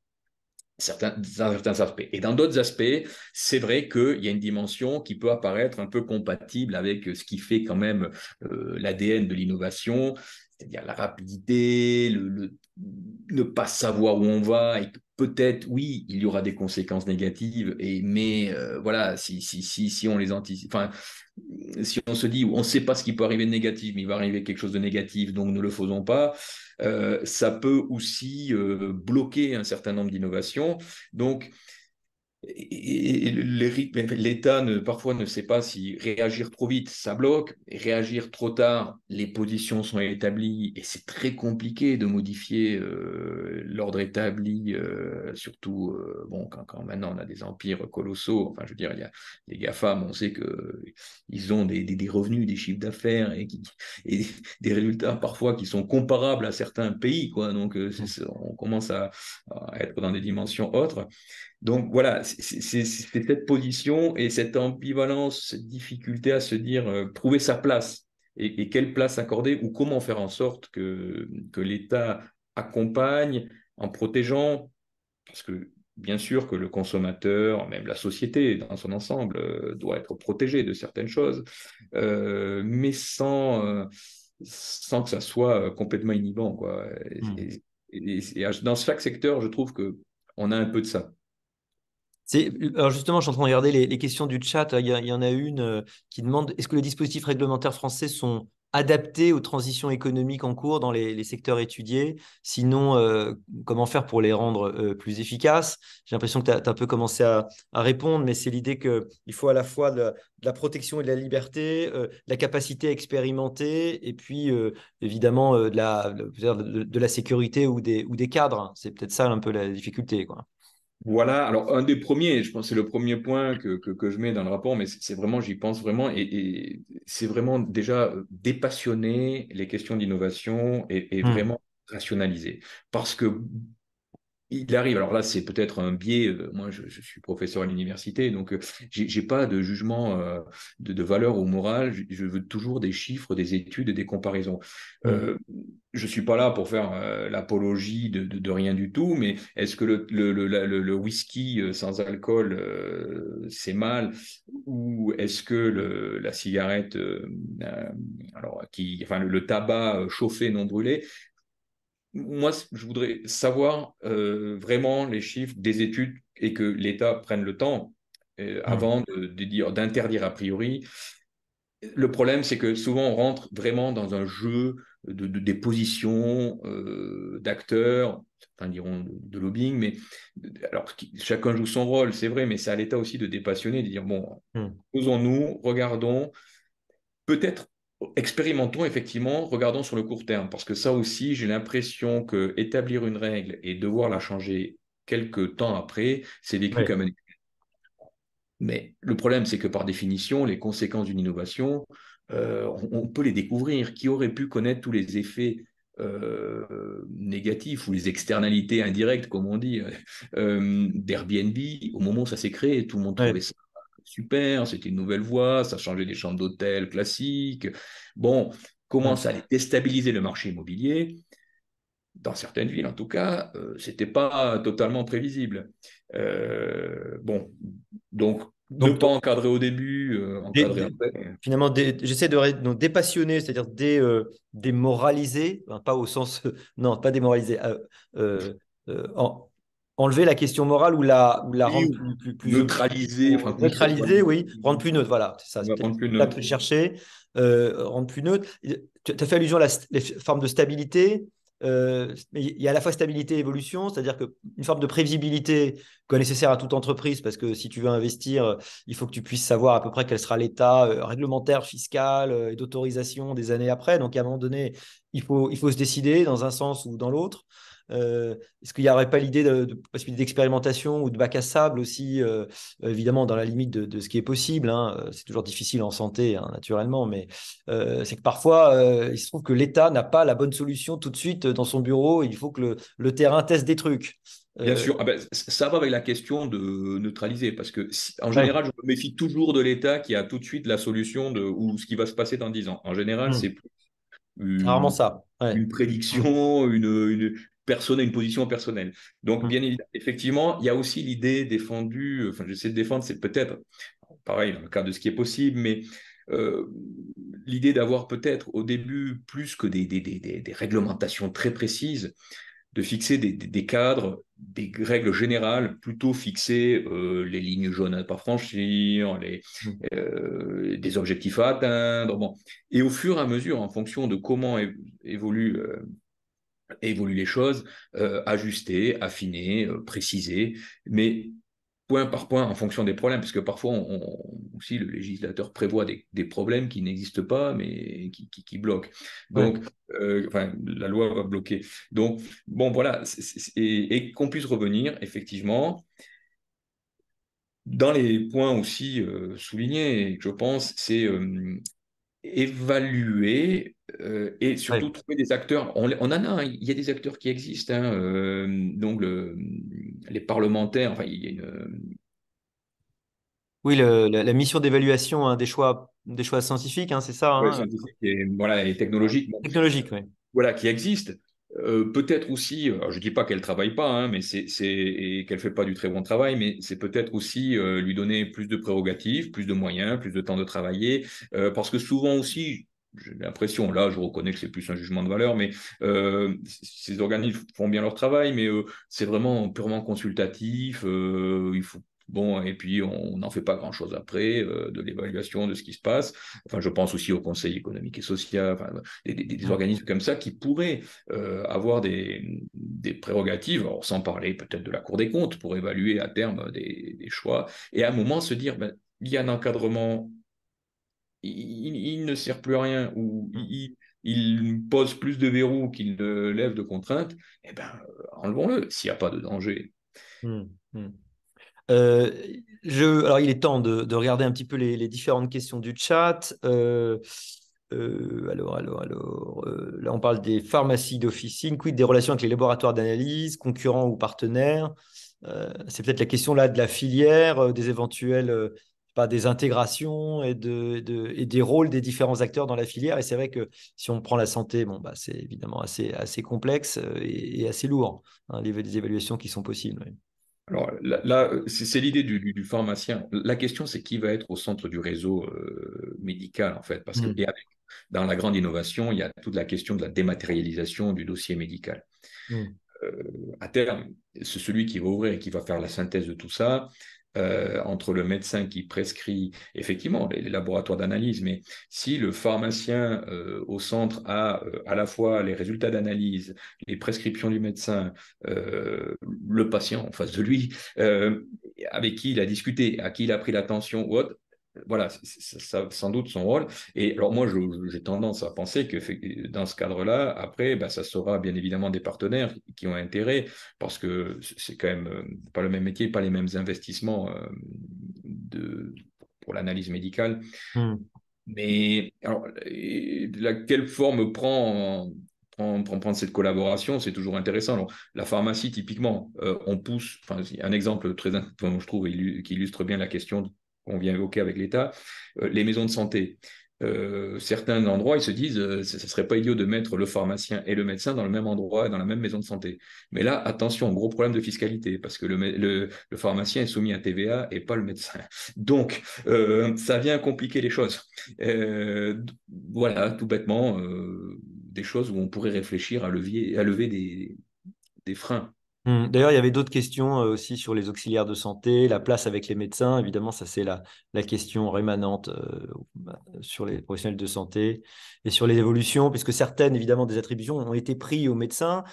Speaker 2: certains, certains aspects. Et dans d'autres aspects, c'est vrai qu'il y a une dimension qui peut apparaître un peu compatible avec ce qui fait quand même euh, l'ADN de l'innovation, c'est-à-dire la rapidité, le, ne pas savoir où on va et peut-être, oui, il y aura des conséquences négatives, et, mais euh, voilà, si, si, si, si on les anticipe, si on se dit, on ne sait pas ce qui peut arriver de négatif, mais il va arriver quelque chose de négatif, donc ne le faisons pas, euh, ça peut aussi euh, bloquer un certain nombre d'innovations. Donc, et, l'État ne, parfois ne sait pas si réagir trop vite, ça bloque, réagir trop tard, les positions sont établies, et c'est très compliqué de modifier euh, l'ordre établi, euh, surtout euh, bon, quand, quand, maintenant on a des empires colossaux, enfin je veux dire, il y a les GAFAM, on sait qu'ils ont des, des, revenus, des chiffres d'affaires, et, et, des résultats parfois qui sont comparables à certains pays, quoi, donc on commence à, à être dans des dimensions autres. Donc voilà, c'est cette position et cette ambivalence, cette difficulté à se dire euh, trouver sa place et, quelle place accorder ou comment faire en sorte que, que l'État accompagne en protégeant, parce que bien sûr que le consommateur, même la société dans son ensemble, euh, doit être protégé de certaines choses, euh, mais sans, sans que ça soit complètement inhibant. Quoi. Mmh. Et, dans chaque secteur, je trouve qu'on a un peu de ça
Speaker 1: alors justement, je suis en train de regarder les, questions du chat. Il y, en a une euh, qui demande est-ce que les dispositifs réglementaires français sont adaptés aux transitions économiques en cours dans les, secteurs étudiés? Sinon, euh, comment faire pour les rendre euh, plus efficaces? J'ai l'impression que tu as, un peu commencé à, répondre, mais c'est l'idée qu'il faut à la fois de la, protection et de la liberté, la capacité à expérimenter, et puis évidemment de la, de, la sécurité ou des, ou des cadres. C'est peut-être ça un peu la difficulté. Quoi.
Speaker 2: Voilà, alors un des premiers, je pense que c'est le premier point que, que, je mets dans le rapport, mais c'est vraiment, j'y pense vraiment, et, c'est vraiment déjà euh, dépassionner les questions d'innovation et, et, mmh. vraiment rationaliser. Parce que il arrive, alors là c'est peut-être un biais, euh, moi je, suis professeur à l'université, donc euh, j'ai pas de jugement euh, de, valeur ou morale, je, veux toujours des chiffres, des études et des comparaisons. Mmh. je suis pas là pour faire l'apologie de, rien du tout, mais est-ce que le, le, whisky sans alcool c'est mal? Ou est-ce que la cigarette, alors qui, enfin le tabac chauffé non brûlé, moi, je voudrais savoir euh, vraiment les chiffres des études et que l'État prenne le temps euh, mmh. avant de, dire d'interdire a priori. Le problème, c'est que souvent on rentre vraiment dans un jeu de, des positions euh, d'acteurs, enfin diront de, lobbying, mais alors chacun joue son rôle, c'est vrai, mais c'est à l'État aussi de dépassionner, de dire bon, mmh. posons-nous, regardons, peut-être expérimentons effectivement, regardons sur le court terme, parce que ça aussi, j'ai l'impression que établir une règle et devoir la changer quelques temps après, c'est vécu comme un mais le problème, c'est que par définition, les conséquences d'une innovation, euh, on, peut les découvrir. Qui aurait pu connaître tous les effets euh, négatifs ou les externalités indirectes, comme on dit, euh, d'Airbnb? Au moment où ça s'est créé Tout le monde trouvait ça super, c'était une nouvelle voie, ça changeait des chambres d'hôtel classiques. Bon, comment ça allait déstabiliser le marché immobilier dans certaines villes en tout cas, euh, ce n'était pas totalement prévisible. Euh, bon, donc, ne pas encadrer au début, euh, encadrer après.
Speaker 1: Finalement, j'essaie de dépassionner, c'est-à-dire dé, démoraliser, pas au sens, non, pas démoraliser, en, enlever la question morale ou la, ou la rendre plus, plus,
Speaker 2: neutraliser.
Speaker 1: neutraliser, oui, rendre plus neutre. Voilà, c'est ça. Rendre plus neutre. chercher, euh, rendre plus neutre. Tu as fait allusion à la les formes de stabilité. Euh, il y a à la fois stabilité et évolution, c'est-à-dire qu'une forme de prévisibilité nécessaire à toute entreprise, parce que si tu veux investir, il faut que tu puisses savoir à peu près quel sera l'état euh, réglementaire, fiscal et d'autorisation des années après. Donc à un moment donné, il faut, il faut se décider dans un sens ou dans l'autre. Euh, est-ce qu'il n'y aurait pas l'idée de, possibilité d'expérimentation ou de bac à sable aussi, euh, évidemment dans la limite de, ce qui est possible. Hein. Euh, c'est toujours difficile en santé, hein, naturellement, mais c'est que parfois, il se trouve que l'État n'a pas la bonne solution tout de suite dans son bureau. Il faut que le, terrain teste des trucs.
Speaker 2: Bien sûr, ah ben, ça va avec la question de neutraliser, parce que en général, je me méfie toujours de l'État qui a tout de suite la solution de ou ce qui va se passer dans 10 ans. En général, mmh. c'est plus
Speaker 1: une, rarement ça.
Speaker 2: Une prédiction, une, personne une position personnelle. Donc, mmh. bien évidemment, effectivement, il y a aussi l'idée défendue, enfin, j'essaie de défendre, c'est peut-être, pareil, dans le cas de ce qui est possible, mais euh, l'idée d'avoir peut-être au début plus que des, des, des, des, réglementations très précises, de fixer des, cadres, des règles générales, plutôt fixer euh, les lignes jaunes à ne pas franchir, les, mmh. euh, des objectifs à atteindre. Bon. Et au fur et à mesure, en fonction de comment évolue évoluer les choses, euh, ajuster, affiner, euh, préciser, mais point par point en fonction des problèmes, parce que parfois on, aussi le législateur prévoit des, problèmes qui n'existent pas, mais qui, bloquent. Donc, euh, enfin, la loi va bloquer. Donc, bon, voilà, et, qu'on puisse revenir effectivement. Dans les points aussi soulignés, je pense, c'est évaluer euh, et surtout trouver des acteurs. On, en a, hein. il y a des acteurs qui existent. Hein, euh, donc les parlementaires, enfin, il y a une.
Speaker 1: Oui, la, mission d'évaluation hein, des, choix, des choix scientifiques, c'est ça.
Speaker 2: scientifique et, voilà, et technologique.
Speaker 1: Technologique, oui.
Speaker 2: Voilà, qui existe. Euh, peut-être aussi, je ne dis pas qu'elle ne travaille pas, mais c'est, et qu'elle ne fait pas du très bon travail, mais c'est peut-être aussi lui donner plus de prérogatives, plus de moyens, plus de temps de travailler, parce que souvent aussi, j'ai l'impression, là je reconnais que c'est plus un jugement de valeur, mais euh, ces organismes font bien leur travail, mais euh, c'est vraiment purement consultatif. Euh, il faut Bon, et puis on n'en fait pas grand-chose après de l'évaluation de ce qui se passe. Enfin, je pense aussi au Conseil économique et social, enfin, des, organismes comme ça qui pourraient avoir des, prérogatives, sans parler peut-être de la Cour des comptes, pour évaluer à terme des, choix, et à un moment se dire, ben, il y a un encadrement il, ne sert plus à rien ou mmh. il, pose plus de verrous qu'il ne lève de contraintes, eh ben, euh, enlevons-le s'il n'y a pas de danger. Mmh,
Speaker 1: mmh. Euh, je, alors, il est temps de, regarder un petit peu les, différentes questions du chat. Euh, Euh, alors, alors, alors, là, on parle des pharmacies d'officine, quid des relations avec les laboratoires d'analyse, concurrents ou partenaires? C'est peut-être la question là de la filière, des éventuelles pas, des intégrations et, de, et des rôles des différents acteurs dans la filière. Et c'est vrai que si on prend la santé, bon, bah, c'est évidemment assez, assez complexe et, assez lourd, hein, les, les, évaluations qui sont possibles.
Speaker 2: Alors là, c'est l'idée du, pharmacien. La question, c'est qui va être au centre du réseau médical, en fait, parce que mmh. dans la grande innovation, il y a toute la question de la dématérialisation du dossier médical. Mmh. à terme, c'est celui qui va ouvrir et qui va faire la synthèse de tout ça. Euh, entre le médecin qui prescrit effectivement les, laboratoires d'analyse, mais si le pharmacien euh, au centre a euh, à la fois les résultats d'analyse, les prescriptions du médecin, le patient en face de lui, avec qui il a discuté, à qui il a pris l'attention ou autre, voilà, c'est sans doute son rôle. Et alors moi, j'ai tendance à penser que dans ce cadre-là, après, bah, ça sera bien évidemment des partenaires qui ont intérêt, parce que c'est quand même euh, pas le même métier, pas les mêmes investissements euh, de, pour l'analyse médicale. Hmm. Mais alors, la, quelle forme prend, prend, prend, cette collaboration C'est toujours intéressant. la pharmacie, typiquement, euh, on pousse, un exemple très, je trouve, qui illustre bien la question qu'on vient évoquer avec l'État, euh, les maisons de santé. Euh, certains endroits, ils se disent, euh, ce ne serait pas idiot de mettre le pharmacien et le médecin dans le même endroit, dans la même maison de santé. Mais là, attention, gros problème de fiscalité, parce que le, pharmacien est soumis à TVA et pas le médecin. Donc, ça vient compliquer les choses. voilà, tout bêtement, des choses où on pourrait réfléchir à, lever des freins.
Speaker 1: Mmh. D'ailleurs, il y avait d'autres questions euh, aussi sur les auxiliaires de santé, la place avec les médecins. Évidemment, ça c'est la, la, question rémanente euh, bah, sur les professionnels de santé et sur les évolutions, puisque certaines, évidemment, des attributions ont été prises aux médecins.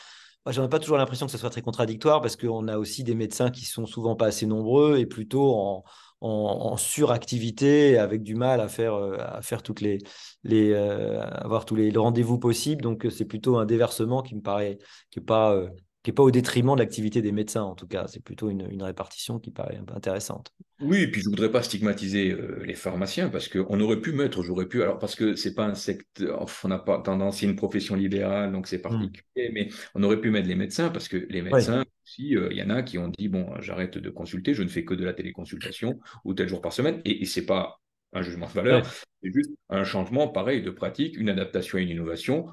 Speaker 1: Moi, j'en ai pas toujours l'impression que ce soit très contradictoire, parce qu'on a aussi des médecins qui sont souvent pas assez nombreux et plutôt en, en, suractivité, avec du mal à faire, euh, à faire toutes les, les avoir tous les, rendez-vous possibles. Donc, c'est plutôt un déversement qui me paraît qui est pas qui n'est pas au détriment de l'activité des médecins, en tout cas. C'est plutôt une, répartition qui paraît un peu intéressante.
Speaker 2: Oui, et puis je ne voudrais pas stigmatiser euh, les pharmaciens, parce qu'on aurait pu mettre, j'aurais pu, alors parce que c'est pas un secteur, on n'a pas tendance, c'est une profession libérale, donc c'est hmm. particulier, mais on aurait pu mettre les médecins, parce que les médecins, aussi, euh, il y en a qui ont dit, bon, j'arrête de consulter, je ne fais que de la téléconsultation, ou tel jour par semaine, et, et c'est pas un jugement de valeur, c'est juste un changement pareil de pratique, une adaptation et une innovation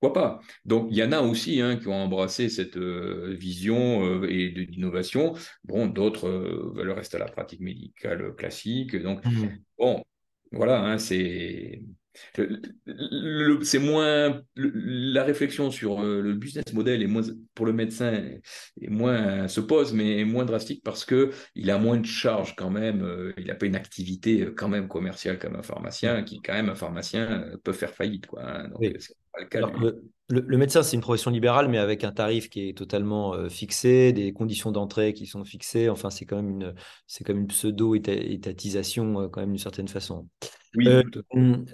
Speaker 2: pourquoi pas? Donc, il y en a aussi hein, qui ont embrassé cette euh, vision euh, et d'innovation. Bon, d'autres euh, veulent rester à la pratique médicale classique. Donc, mmh. bon, voilà, hein, c'est c'est moins la réflexion sur le business model est moins pour le médecin est moins se pose mais est moins drastique parce que il a moins de charges quand même il n'a pas une activité quand même commerciale comme un pharmacien qui quand même un pharmacien peut faire faillite quoi hein. donc,
Speaker 1: le, médecin, c'est une profession libérale, mais avec un tarif qui est totalement euh, fixé, des conditions d'entrée qui sont fixées. Enfin, c'est quand même une, c'est comme une pseudo-étatisation, euh, quand même, d'une certaine façon. Oui. Euh,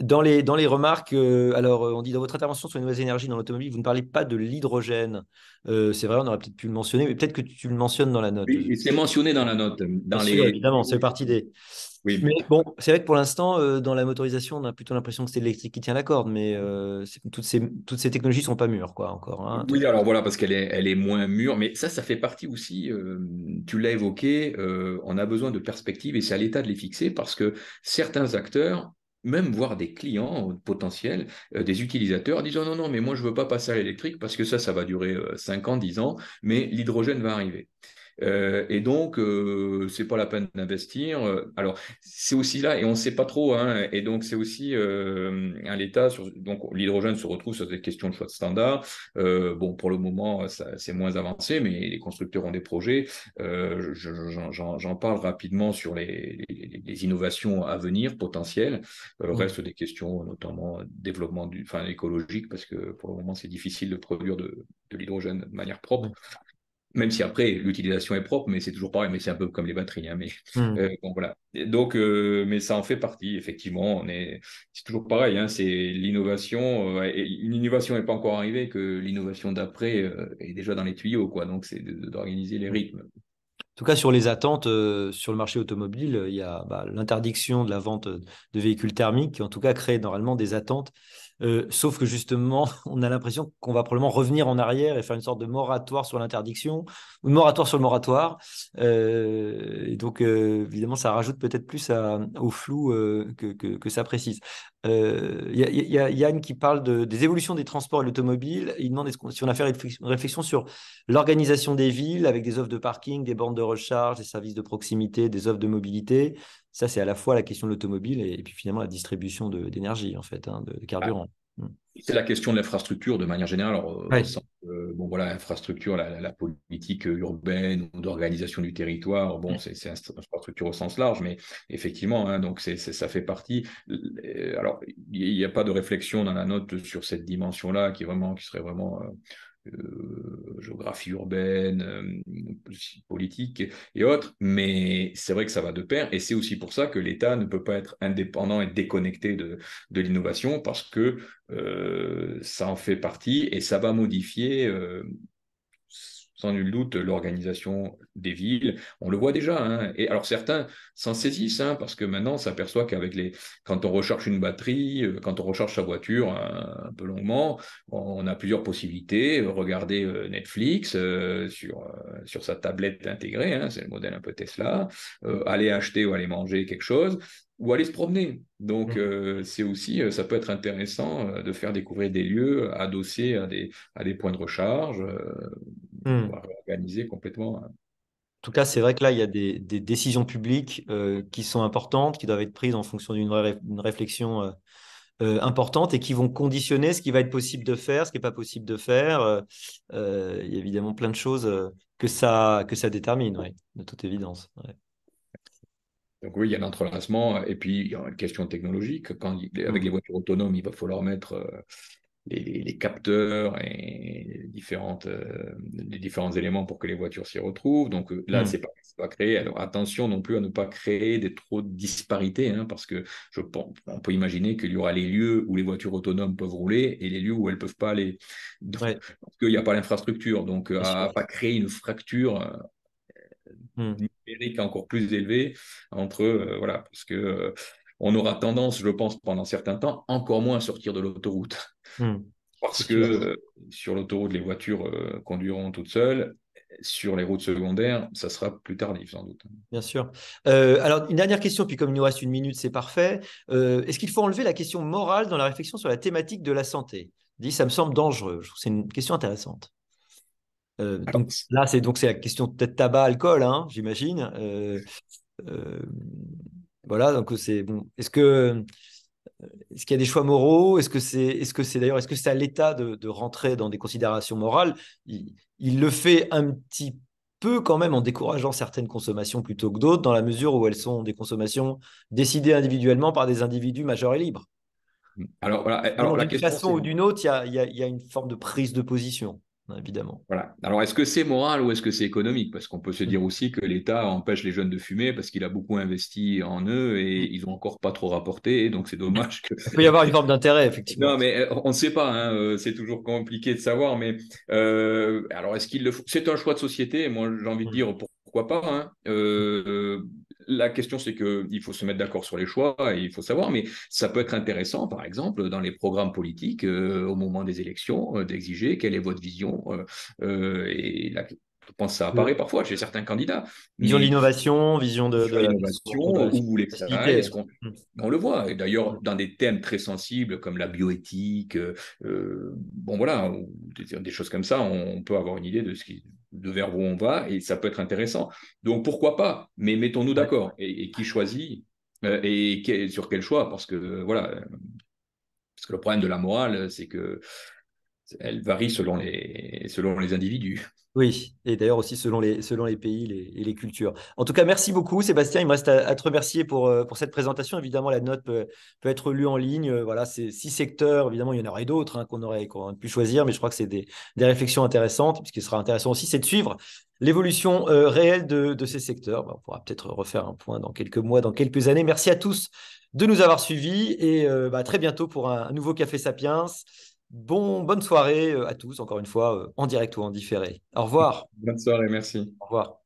Speaker 1: dans, les, dans les remarques, alors, on dit dans votre intervention sur les nouvelles énergies dans l'automobile, vous ne parlez pas de l'hydrogène. c'est vrai, on aurait peut-être pu le mentionner, mais peut-être que tu le mentionnes dans la note.
Speaker 2: Oui, c'est mentionné dans la note. Dans les...
Speaker 1: évidemment, c'est partie des. Oui, mais bon, c'est vrai que pour l'instant, euh, dans la motorisation, on a plutôt l'impression que c'est l'électrique qui tient la corde, mais euh, toutes, ces, toutes ces technologies sont pas mûres, quoi, encore. Hein.
Speaker 2: oui, alors voilà, parce qu'elle est, elle est moins mûre, mais ça, ça fait partie aussi, euh, tu l'as évoqué, on a besoin de perspectives et c'est à l'État de les fixer parce que certains acteurs, même voire des clients potentiels, des utilisateurs, disent oh non, non, mais moi je veux pas passer à l'électrique parce que ça, ça va durer 5 ans, 10 ans, mais l'hydrogène va arriver. Euh, et donc, euh, c'est pas la peine d'investir. Alors, c'est aussi là, et on ne sait pas trop. Hein, et donc, c'est aussi euh, à l'État. Donc, l'hydrogène se retrouve sur des questions de choix de standard. bon, pour le moment, c'est moins avancé, mais les constructeurs ont des projets. J'en parle rapidement sur les, les, innovations à venir potentielles. Mmh. Reste des questions, notamment développement du, enfin, écologique, parce que pour le moment, c'est difficile de produire de, de l'hydrogène de manière propre. Même si après, l'utilisation est propre, mais c'est toujours pareil, mais c'est un peu comme les batteries. Hein, mais hmm. euh, bon, voilà. Donc, euh, mais ça en fait partie, effectivement. On est, c'est toujours pareil, hein, c'est l'innovation. Euh, une innovation n'est pas encore arrivée, que l'innovation d'après est déjà dans les tuyaux, quoi. Donc, c'est d'organiser les rythmes.
Speaker 1: tout cas, sur les attentes sur le marché automobile, il y a bah, l'interdiction de la vente de véhicules thermiques qui, en tout cas, crée normalement des attentes euh, sauf que justement, on a l'impression qu'on va probablement revenir en arrière et faire une sorte de moratoire sur l'interdiction ou de moratoire sur le moratoire. Euh, et donc, euh, évidemment, ça rajoute peut-être plus au flou que, ça précise. Il y, a Yann qui parle des évolutions des transports et l'automobile. Il demande si on a fait une réflexion sur l'organisation des villes avec des offres de parking, des bornes de recharge, des services de proximité, des offres de mobilité. Ça, c'est à la fois la question de l'automobile et, puis finalement la distribution d'énergie, en fait, hein, de, carburant.
Speaker 2: Mm. C'est la question de l'infrastructure de manière générale. Alors, euh, bon, voilà, l'infrastructure, la, politique urbaine ou d'organisation du territoire, bon, mm. c'est infrastructure au sens large, mais effectivement, hein, donc c'est ça fait partie. Euh, alors, il n'y a pas de réflexion dans la note sur cette dimension-là qui vraiment, qui serait vraiment euh, euh, géographie urbaine, euh, politique et autres, mais c'est vrai que ça va de pair, et c'est aussi pour ça que l'État ne peut pas être indépendant et déconnecté de, de l'innovation, parce que euh, ça en fait partie, et ça va modifier sans nul doute l'organisation des villes. On le voit déjà. Hein. Et alors certains s'en saisissent hein, parce que maintenant on s'aperçoit qu'avec les, quand on recharge une batterie, euh, quand on recharge sa voiture un, peu longuement, on a plusieurs possibilités. Regarder euh, Netflix euh, sur sur sa tablette intégrée, hein, c'est le modèle un peu Tesla. aller acheter ou aller manger quelque chose ou aller se promener. Donc, mmh. c'est aussi, ça peut être intéressant de faire découvrir des lieux adossés à des, à des points de recharge. Hmm. organiser complètement. Hein.
Speaker 1: En tout cas, c'est vrai que là, il y a des, décisions publiques euh, qui sont importantes, qui doivent être prises en fonction d'une réflexion euh, euh, importante et qui vont conditionner ce qui va être possible de faire, ce qui n'est pas possible de faire. il y a évidemment plein de choses que, ça, que ça détermine, de toute évidence.
Speaker 2: Donc oui, il y a l'entrelacement et puis il y a une question technologique. Quand, avec hmm. les voitures autonomes, il va falloir mettre les, capteurs et les, différentes, euh, les différents éléments pour que les voitures s'y retrouvent. Donc euh, là, hmm. c'est pas, pas créé. Alors attention non plus à ne pas créer des trop de disparités, hein, parce que je pense, on peut imaginer qu'il y aura les lieux où les voitures autonomes peuvent rouler et les lieux où elles peuvent pas aller. Parce qu'il n'y a pas l'infrastructure. Donc à, pas créer une fracture. Hmm. numérique encore plus élevée entre voilà parce que on aura tendance, je pense, pendant certains temps, encore moins à sortir de l'autoroute. Hmm. Parce que euh, sur l'autoroute, les voitures euh, conduiront toutes seules. Sur les routes secondaires, ça sera plus tardif sans doute.
Speaker 1: Bien sûr. Euh, alors, une dernière question, puis comme il nous reste une minute, c'est parfait. Est-ce qu'il faut enlever la question morale dans la réflexion sur la thématique de la santé? Dit, ça me semble dangereux. C'est une question intéressante. donc, là, c'est donc c'est la question peut-être tabac, alcool, hein, j'imagine. Voilà, donc c'est bon. Est-ce que est-ce qu'il y a des choix moraux? Est-ce que c'est est-ce que c'est d'ailleurs est-ce que c'est à l'État de, rentrer dans des considérations morales? Il, le fait un petit peu quand même en décourageant certaines consommations plutôt que d'autres, dans la mesure où elles sont des consommations décidées individuellement par des individus majeurs et libres.
Speaker 2: Alors voilà. Alors,
Speaker 1: d'une façon ou d'une autre, il y a une forme de prise de position. Hein, évidemment.
Speaker 2: Voilà. Alors, est-ce que c'est moral ou est-ce que c'est économique? Parce qu'on peut se dire aussi que l'État empêche les jeunes de fumer parce qu'il a beaucoup investi en eux et mm. ils n'ont encore pas trop rapporté. Donc, c'est dommage que.
Speaker 1: Il peut y avoir une forme d'intérêt, effectivement.
Speaker 2: Non, mais euh, on ne sait pas. Hein, euh, c'est toujours compliqué de savoir. Mais euh, alors, est-ce qu'il le faut C'est un choix de société. Moi, j'ai envie de dire pourquoi pas. Hein. La question, c'est qu'il faut se mettre d'accord sur les choix et il faut savoir, mais ça peut être intéressant, par exemple, dans les programmes politiques, euh, au moment des élections, euh, d'exiger quelle est votre vision. Euh, et la, je pense que ça apparaît parfois chez certains candidats.
Speaker 1: Vision de l'innovation, vision de,
Speaker 2: l'innovation, où vous voulez hmm. on, le voit. Et d'ailleurs, dans des thèmes très sensibles comme la bioéthique, bon voilà, des, des, choses comme ça, on peut avoir une idée de ce qui, de vers où on va et ça peut être intéressant. Donc pourquoi pas? Mais mettons-nous d'accord. Et, qui choisit euh, et sur quel choix? Parce que voilà, parce que le problème de la morale, c'est que elle varie selon les, selon les individus.
Speaker 1: Oui, et d'ailleurs aussi selon les, selon les pays et les cultures. En tout cas, merci beaucoup, Sébastien. Il me reste à, te remercier pour, euh, pour cette présentation. Évidemment, la note peut, peut être lue en ligne. Euh, voilà, c'est six secteurs. Évidemment, il y en aurait d'autres hein, qu'on aurait, pu choisir, mais je crois que c'est des, des, réflexions intéressantes. Ce qui sera intéressant aussi, c'est de suivre l'évolution euh, réelle de, de, ces secteurs. on pourra peut-être refaire un point dans quelques mois, dans quelques années. Merci à tous de nous avoir suivis et bah, très bientôt pour un nouveau Café Sapiens. Bon, bonne soirée euh, à tous, encore une fois, euh, en direct ou en différé. Au revoir.
Speaker 2: Bonne soirée, merci.
Speaker 1: Au revoir.